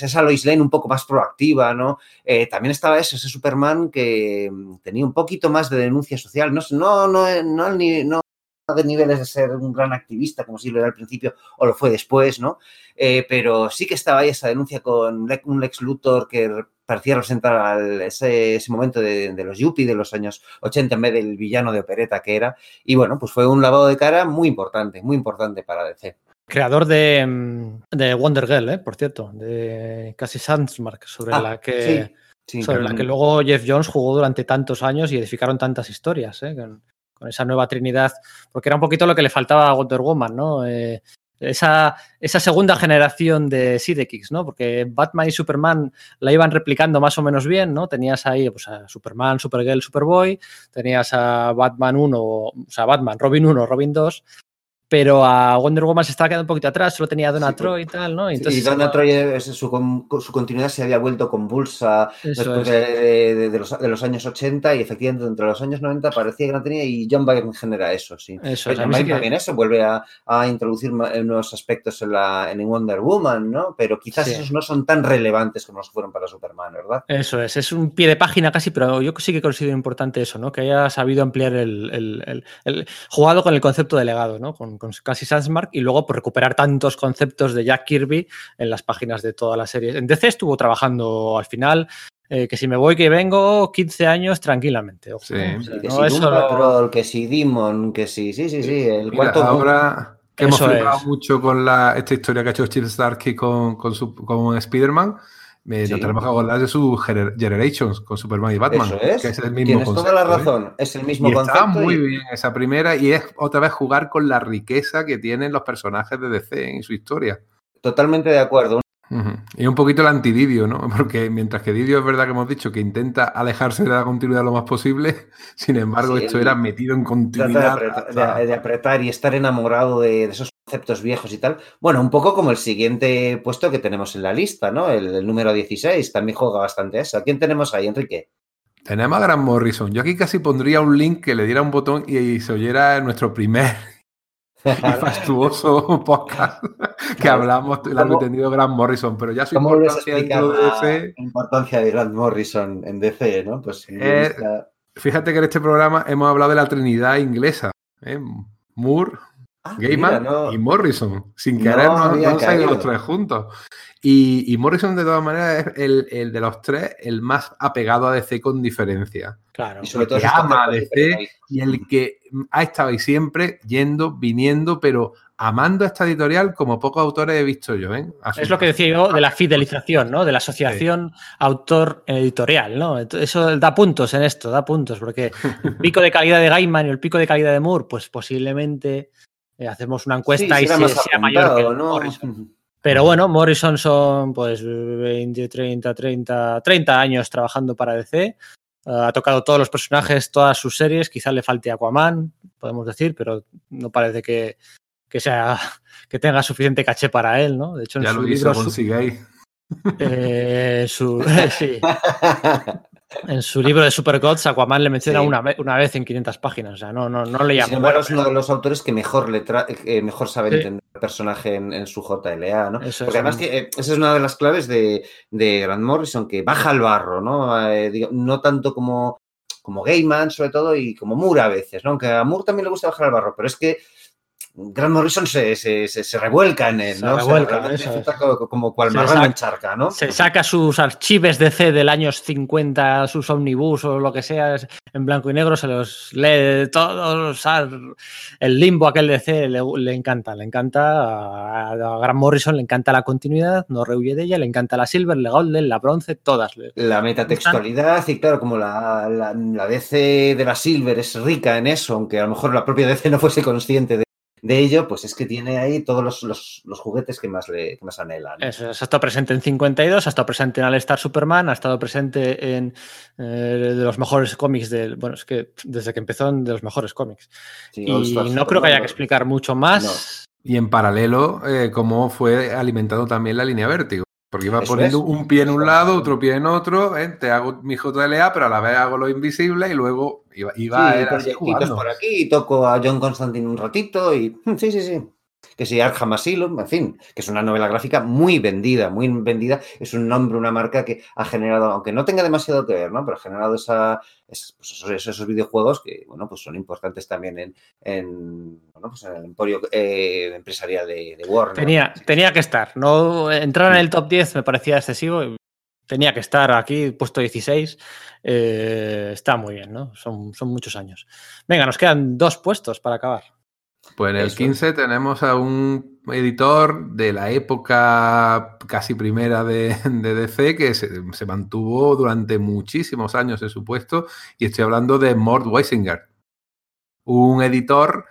esa Lois Lane un poco más proactiva, ¿no? Eh, también estaba eso, ese Superman que tenía un poquito más de denuncia social, no, no, no, no, no de niveles de ser un gran activista, como si lo era al principio o lo fue después, ¿no? Eh, pero sí que estaba ahí esa denuncia con un Lex Luthor que parecía representar al, ese, ese, momento de, de, los Yuppie de los años 80 en vez del villano de opereta que era. Y bueno, pues fue un lavado de cara muy importante, muy importante para DC. Creador de, de Wonder Girl, ¿eh? por cierto, de Cassie Sandsmark, sobre ah, la que... Sí. Sí, sobre la que luego Jeff Jones jugó durante tantos años y edificaron tantas historias, ¿eh? Con, esa nueva Trinidad, porque era un poquito lo que le faltaba a Wonder Woman, ¿no? Eh, esa, esa, segunda generación de Sidekicks, ¿no? Porque Batman y Superman la iban replicando más o menos bien, ¿no? Tenías ahí pues, a Superman, Supergirl, Superboy, tenías a Batman 1, o sea, Batman, Robin 1, Robin 2, pero a Wonder Woman se estaba quedando un poquito atrás, solo tenía Donna sí, Troy y tal, ¿no? Entonces, y Donna Troy, su, su, continuidad se había vuelto convulsa después es. de, de, de, los, de, los, años 80 y efectivamente entre los años 90 parecía que no tenía y John Byrne genera eso, sí. Eso, John Byrne también que... eso, vuelve a, a, introducir nuevos aspectos en, la, en Wonder Woman, ¿no? Pero quizás sí. esos no son tan relevantes como los fueron para Superman, ¿verdad? Eso es, es un pie de página casi, pero yo sí que considero importante eso, ¿no? Que haya sabido ampliar el, el, el, el jugado con el concepto de legado, ¿no? Con, con casi Sans y luego por recuperar tantos conceptos de Jack Kirby en las páginas de toda la serie. En DC estuvo trabajando al final, eh, que si me voy que vengo 15 años tranquilamente. Ojo, Sí. que no si es Doom solo- Patrol, que si Demon, que si. Sí, sí, sí. El Mira, cuarto. ahora que hemos flipado mucho con la, esta historia que ha hecho Chip Starsky con, con, su- con Spider-Man, eh, Sí. tenemos que acordar de gener- Generations con Superman y Batman. Eso es. Que es el mismo Tienes concepto, toda la ¿eh? razón. Es el mismo Y está concepto. muy y- bien esa primera y es otra vez jugar con la riqueza que tienen los personajes de DC en su historia. Totalmente de acuerdo. Y un poquito el antididio, ¿no? Porque mientras que Didio es verdad que hemos dicho que intenta alejarse de la continuidad lo más posible, sin embargo, Sí, esto el- era metido en de continuidad. apretar, hasta- de- de apretar y estar enamorado de, de esos conceptos viejos y tal. Bueno, un poco como el siguiente puesto que tenemos en la lista, ¿no? El, el número 16 también juega bastante a eso. ¿A quién tenemos ahí, Enrique? Tenemos a Grant Morrison. Yo aquí casi pondría un link que le diera un botón y, y se oyera nuestro primer y fastuoso podcast que hablamos largo y ¿Cómo- tendido Grant Morrison, pero ya su ¿Cómo les importancia dentro de la DC importancia de Grant Morrison en DC, ¿no? Pues Eh, Fíjate que en este programa hemos hablado de la trinidad inglesa. ¿eh? Moore, Ah, Gaiman mira, no- y Morrison. Sin querer no, no los tres juntos. Y, y Morrison, de todas maneras, es el, el de los tres el más apegado a DC con diferencia. Claro. y sobre todo que ama a DC y el que ha estado ahí siempre yendo, viniendo, pero amando esta editorial como pocos autores he visto yo. ¿eh? A Es lo que decía yo de la fidelización, ¿no? De la asociación autor-editorial, ¿no? Eso da puntos en esto, da puntos, porque el pico de calidad de Gaiman y el pico de calidad de Moore, pues posiblemente eh, hacemos una encuesta Sí, y será se- sea mayor que ¿no? Morrison. Pero bueno, Morrison son pues 20, 30, 30, 30 años trabajando para DC. eh, ha tocado todos los personajes, todas sus series. Quizás le falte Aquaman, podemos decir, pero no parece que, que sea que tenga suficiente caché para él, ¿no? De hecho, en ya su lo hizo libro, su- eh, su- sí, en su libro de Supergods, Aquaman le menciona Sí. una, ve- una vez en 500 páginas. O sea, no, no, no le Sin embargo, es uno de los autores que mejor le eh, mejor sabe Sí. entender el personaje en, en su JLA, ¿no? Eso Porque es además que, eh, esa es una de las claves de, de Grant Morrison, que baja al barro, ¿no? Eh, digo, no tanto como, como Gaiman, sobre todo, y como Moore a veces, ¿no? Aunque a Moore también le gusta bajar al barro, pero es que Grant Morrison se, se, se- se revuelca en él, Se ¿no? O sea, revuelca, eso es. como, como cual Se marrano saca- en charca, ¿no? Se saca sus archives de C del años 50, sus omnibus o lo que sea, en blanco y negro, se los lee todos. El limbo aquel de C le, le encanta, le encanta. A, a Grant Morrison le encanta la continuidad, no rehuye de ella, le encanta la Silver, la Golden, la Bronce, todas. le- La metatextualidad, y claro, como la, la, la DC de la Silver es rica en eso, aunque a lo mejor la propia DC no fuese consciente de, de ello, pues es que tiene ahí todos los, los- los juguetes que más, le, que más anhelan. Eso, ha estado presente en 52, ha estado presente en All Star Superman, ha estado presente en eh, de los mejores cómics del. Bueno, es que desde que empezó en de los mejores cómics. Sí, Y no creo que haya que explicar mucho más. Y en paralelo, eh, cómo fue alimentando también la línea vértigo. Porque iba Eso poniendo es. un pie en un lado, otro pie en otro, ¿eh? te hago mi JLA, pero a la vez hago lo invisible y luego iba, iba Sí, era así proyectitos jugando. por aquí, toco a John Constantine un ratito y sí, sí, sí. Que si Arkham Asylum, en fin, que es una novela gráfica muy vendida, muy vendida. Es un nombre, una marca que ha generado, aunque no tenga demasiado que ver, ¿no? Pero ha generado esa, es- pues esos, esos videojuegos que, bueno, pues son importantes también en, en, bueno, pues en el emporio eh, empresarial de, de Warner. Tenía, tenía que estar. No entrar en el top 10 me parecía excesivo. Tenía que estar aquí, puesto 16. Eh, está muy bien, ¿no? Son, son muchos años. Venga, nos quedan dos puestos para acabar. Pues en el Eso. 15 tenemos a un editor de la época casi primera de, de DC que se, se mantuvo durante muchísimos años en su puesto y estoy hablando de Mort Weisinger, un editor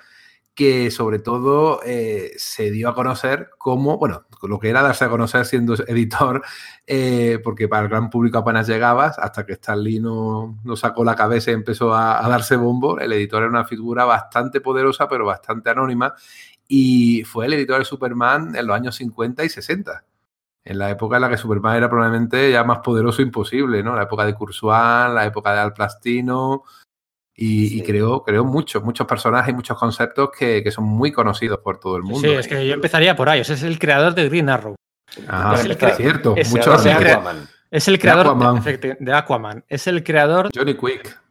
que sobre todo eh, se dio a conocer como, bueno, lo que era darse a conocer siendo editor, eh, porque para el gran público apenas llegabas, hasta que Stan Lee no, sacó la cabeza y empezó a, a darse bombo, el editor era una figura bastante poderosa, pero bastante anónima, y fue el editor de Superman en los años 50 y 60. En la época en la que Superman era probablemente ya más poderoso imposible, ¿no? La época de Cursuan, la época de Al Plastino, y, Sí. y creó, creó muchos, muchos personajes y muchos conceptos que, que son muy conocidos por todo el mundo. Sí, es que yo empezaría por ahí. Ese es el creador de Green Arrow. Ajá, es el cierto, es- muchos Aquaman. Es el creador Aquaman. de Aquaman. Es el creador. Johnny Quick.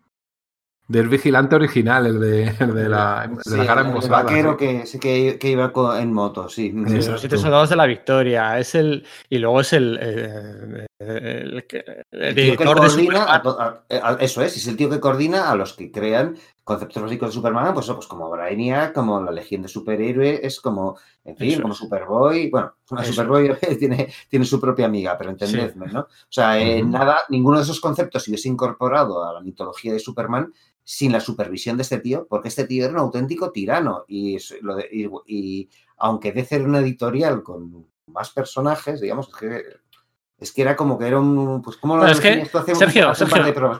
Del vigilante original, el de, el de la, el de Sí, la cara el vaquero ¿sí? que, sí, que, que iba en moto, sí. Exacto. los siete soldados de la victoria. Es el. Y luego es el. eh, el, el, tío que coordina a, eso es, es el tío que coordina a los que crean conceptos básicos de Superman, pues, pues como Brainiac, como la Legión de Superhéroes, como, en fin, como Superboy. Bueno, Superboy tiene, tiene su propia amiga, pero entendedme, ¿no? O sea, nada, ninguno de esos conceptos se hubiese incorporado a la mitología de Superman sin la supervisión de este tío, porque este tío era un auténtico tirano y, lo y, aunque de ser una editorial con más personajes, digamos, que es que era como que era un. Pues, ¿cómo lo es que, Sergio,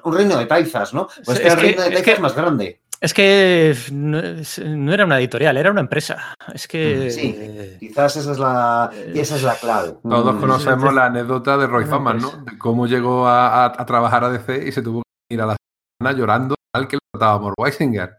un, reino de taifas, ¿no? Pues es, el reino de taifas más grande. Es que no, era una editorial, era una empresa. Es que. Sí, quizás esa es la, esa es la clave. Todos mm. conocemos la anécdota de Roy Faman, ¿no? De cómo llegó a, trabajar a DC y se tuvo que ir a la semana llorando al que lo trataba Mor Weisinger.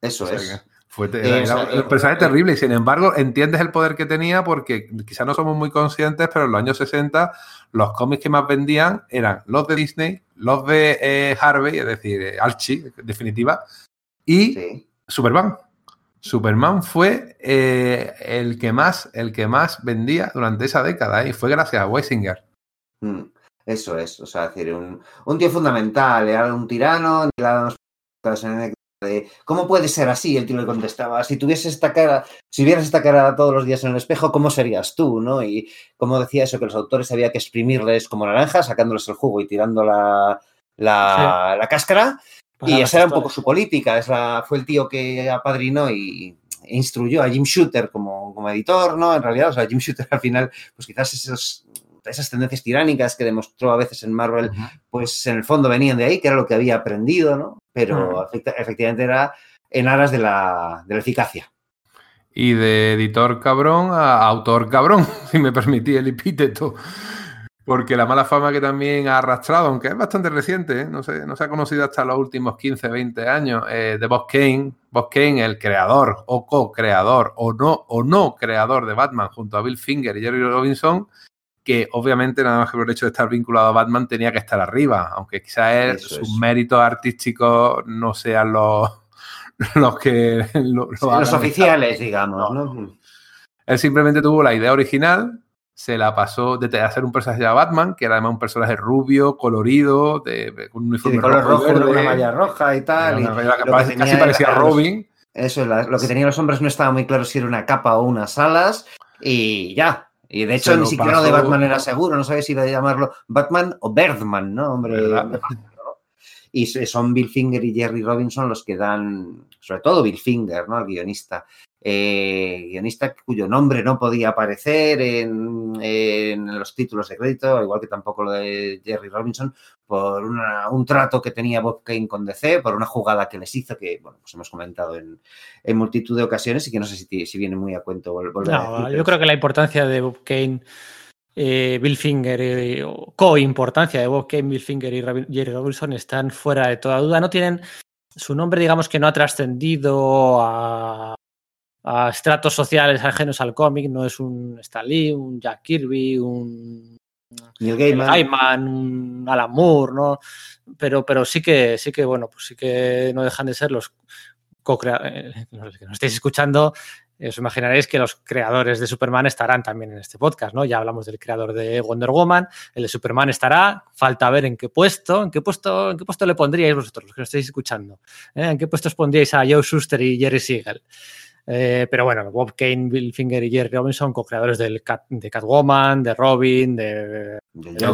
Eso es. Fue, era, un personaje terrible y sin embargo entiendes el poder que tenía porque quizás no somos muy conscientes, pero en los años 60 los cómics que más vendían eran los de Disney, los de eh, Harvey, es decir, eh, Archie, en definitiva, y Superman. Superman fue eh, el, que más, el que más vendía durante esa década y fue gracias a Weisinger. Mm, eso es, o sea, decir, un, un tío fundamental, era un tirano, ¿cómo puede ser así? El tío le contestaba, si tuvieses esta cara, si vieras esta cara todos los días en el espejo, ¿cómo serías tú? ¿no? Y como decía eso, que los autores había que exprimirles como naranjas, sacándoles el jugo y tirando la, la, cáscara. y esa era un poco su política. Esa fue el tío que apadrinó y instruyó a Jim Shooter como, como editor, ¿no? En realidad, o sea, Jim Shooter al final, pues quizás esos esas tendencias tiránicas que demostró a veces en Marvel, pues en el fondo venían de ahí, que era lo que había aprendido, ¿no? Pero efectivamente era en aras de la, eficacia. Y de editor cabrón a autor cabrón, si me permití el epíteto. Porque la mala fama que también ha arrastrado, aunque es bastante reciente, ¿eh? no, se, no se ha conocido hasta los últimos 15, 20 años, eh, de Bob Kane. Bob Kane, el creador o co-creador o no, o no creador de Batman junto a Bill Finger y Jerry Robinson, que obviamente nada más que por el hecho de estar vinculado a Batman tenía que estar arriba, aunque quizás sus méritos artísticos no sean los, los que... los oficiales, digamos. ¿no? Él simplemente tuvo la idea original, se la pasó de hacer un personaje de Batman, que era además un personaje rubio, colorido, de, con un uniforme color rojo, una malla roja y tal. y casi parecía Robin. Eso, lo que tenían los hombres no estaba muy claro si era una capa o unas alas, y ya, y de hecho, ni siquiera de Batman era seguro, no sabes si iba a llamarlo Batman o Birdman, ¿no? Hombre, y son Bill Finger y Jerry Robinson los que dan, sobre todo Bill Finger, ¿no? El guionista, eh, guionista cuyo nombre no podía aparecer en, los títulos de crédito, igual que tampoco lo de Jerry Robinson, por un trato que tenía Bob Kane con DC, por una jugada que les hizo, que bueno, pues hemos comentado en, multitud de ocasiones y que no sé si, viene muy a cuento volver no, Yo creo que la importancia de Bob Kane eh, Bill Finger, eh, co-importancia de Bob Kane, Bill Finger y Jerry Robinson están fuera de toda duda. No tienen su nombre, digamos que no ha trascendido a, a estratos sociales ajenos al cómic, no es un Stan Lee, un Jack Kirby, un Neil Gaiman. un Alan Moore, ¿no? Pero, pero sí que, sí que, bueno, pues sí que no dejan de ser los co-creadores, eh, que nos estéis escuchando, os imaginaréis que los creadores de Superman estarán también en este podcast, ¿no? Ya hablamos del creador de Wonder Woman, el de Superman estará, falta ver en qué puesto, en qué puesto, en qué puesto le pondríais vosotros, los que nos estáis escuchando, ¿eh? en qué puesto os pondríais a Joe Schuster y Jerry Siegel. Eh, pero bueno, Bob Kane, Bill Finger y Jerry Robinson, co-creadores de Catwoman, de Robin, de,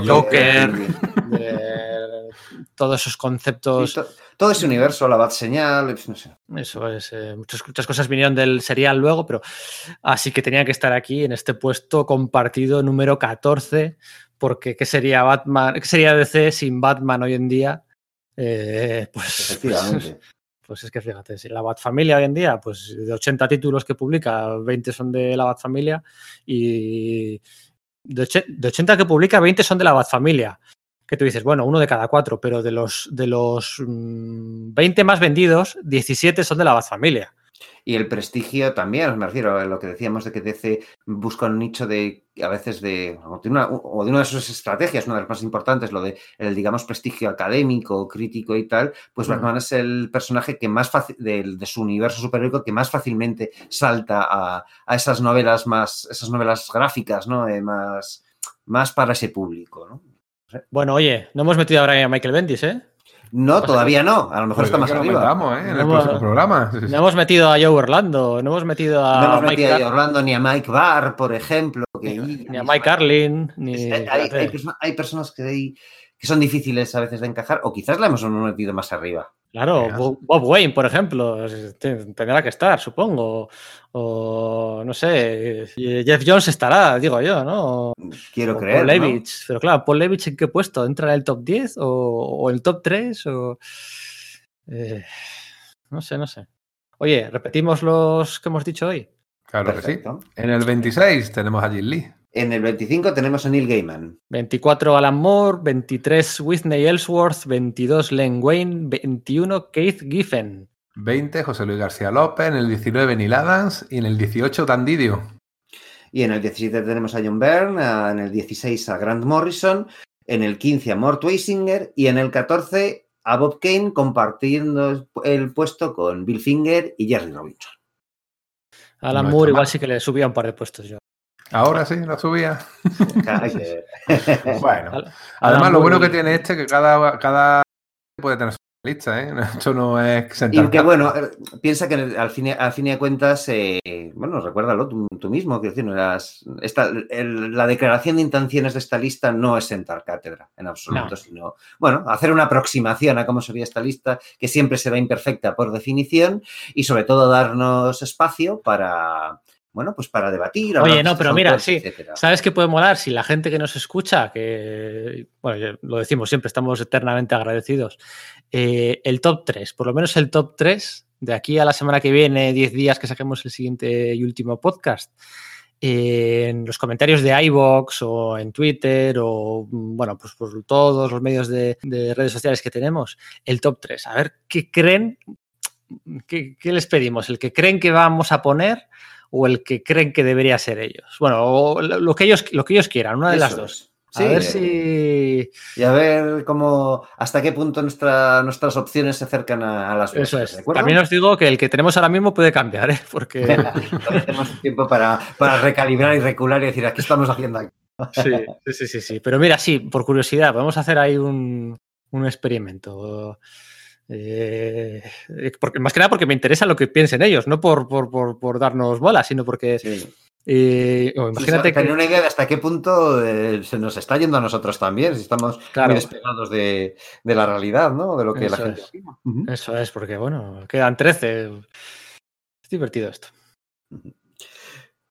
Joker, de todos esos conceptos. todo ese universo, la Bat Señal, no sé. Eso es. Eh, muchas, muchas, cosas vinieron del serial luego, pero así que tenía que estar aquí en este puesto compartido número 14, porque ¿qué sería Batman? ¿Qué sería DC sin Batman hoy en día? Eh, pues, Efectivamente. Pues es que fíjate, si la Bat Familia hoy en día, pues de 80 títulos que publica, 20 son de la Bat Familia y de, 80 que publica, 20 son de la Bat Familia. Que tú dices, bueno, uno de cada cuatro, pero de los, de los 20 mm, más vendidos, 17 son de la Bat Familia. Y el prestigio también, me refiero a lo que decíamos de que DC busca un nicho de, a veces de, o de una, de sus estrategias, una de las más importantes, lo de el, digamos, prestigio académico, crítico y tal, pues Batman es el personaje que más fácil, de, su universo superhéroe que más fácilmente salta a, esas novelas más, esas novelas gráficas, ¿no? Eh, más, más para ese público, ¿no? Bueno, oye, no hemos metido ahora a Michael Bendis, ¿eh? No, todavía no. A lo mejor está más lo arriba. metamos, ¿eh? En el No próximo hemos- programa. No hemos metido a Joe Orlando, no hemos metido a No hemos Mike, metido a Car- Orlando ni a Mike Barr, por ejemplo. que- ni a Mike Carlin, ni... Hay, hay perso- hay personas que, hay- que son difíciles a veces de encajar, o quizás la hemos metido más arriba. Claro. Bob Bob Wayne, por ejemplo, tendrá que estar, supongo. O no sé, Jeff Jones estará, digo yo, ¿no? Quiero O creer. Paul. Pero claro, Paul Levitch en qué puesto? ¿Entra en el top 10 o, o el top 3? O... eh, no sé, no sé. Oye, repetimos los que hemos dicho hoy. Claro que sí. Perfecto. En el 26 tenemos a Jim Lee. En el 25 tenemos a Neil Gaiman. 24 Alan Moore, 23 Whitney Ellsworth, 22 Len Wayne, 21 Keith Giffen. 20 José Luis García López. En el 19 Neil Adams. Y en el 18 Dan Didio. Y en el 17 tenemos a John Byrne, en el 16 a Grant Morrison, en el 15 a Mort Weisinger y en el 14 a Bob Kane compartiendo el puesto con Bill Finger y Jerry Robinson. Alan No Moore igual mal. sí que le subía un par de puestos yo. Ahora sí, la subía. Bueno. Además, lo bueno y- que tiene este que cada, cada puede tener su lista, ¿eh? Esto no es Y que bueno, piensa que al fin y, al fin y de cuentas, eh, bueno, recuérdalo tú, tú mismo, quiero decir, no eras- esta- el- la declaración de intenciones de esta lista no es sentar cátedra en absoluto, No. sino, bueno, hacer una aproximación a cómo sería esta lista, que siempre será imperfecta por definición, y sobre todo darnos espacio para, bueno, pues para debatir. Oye, no, pero mira, autores, sí. etcétera. ¿Sabes qué puede molar? Si la gente que nos escucha, que, bueno, lo decimos siempre, estamos eternamente agradecidos, eh, el top 3, por lo menos el top 3, de aquí a la semana que viene, 10 días que saquemos el siguiente y último podcast, eh, en los comentarios de iVoox o en Twitter o, bueno, pues por todos los medios de, de redes sociales que tenemos, el top 3. A ver qué creen, qué, qué les pedimos, el que creen que vamos a poner o el que creen que debería ser ellos. Bueno, o lo que ellos, lo que ellos quieran, una de las dos. es. A Sí, ver si. Y a ver cómo, hasta qué punto nuestra- nuestras opciones se acercan a, a las Eso vuestras, es. ¿de acuerdo? También os digo que el que tenemos ahora mismo puede cambiar, ¿eh? Porque. Tenemos tiempo para, para recalibrar y recular y decir, ¿qué estamos haciendo aquí? Sí, sí, sí, sí, sí. Pero mira, sí, por curiosidad, podemos hacer ahí un, un experimento. Eh, porque, más que nada porque me interesa lo que piensen ellos, no por, por, por, por darnos bola, sino porque. Sí. eh, oh, imagínate Tener que. una idea de hasta qué punto eh, se nos está yendo a nosotros también, si estamos Claro. muy despegados de, de la realidad, ¿no? De lo que la Eso gente es. opina. Eso es, porque bueno, quedan 13. Es divertido esto.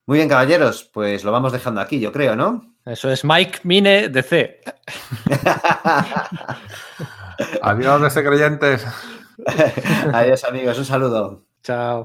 Muy bien, caballeros, pues lo vamos dejando aquí, yo creo, ¿no? Eso es Mike Mine de C. Adiós, de creyentes. Adiós, amigos, un saludo. Chao.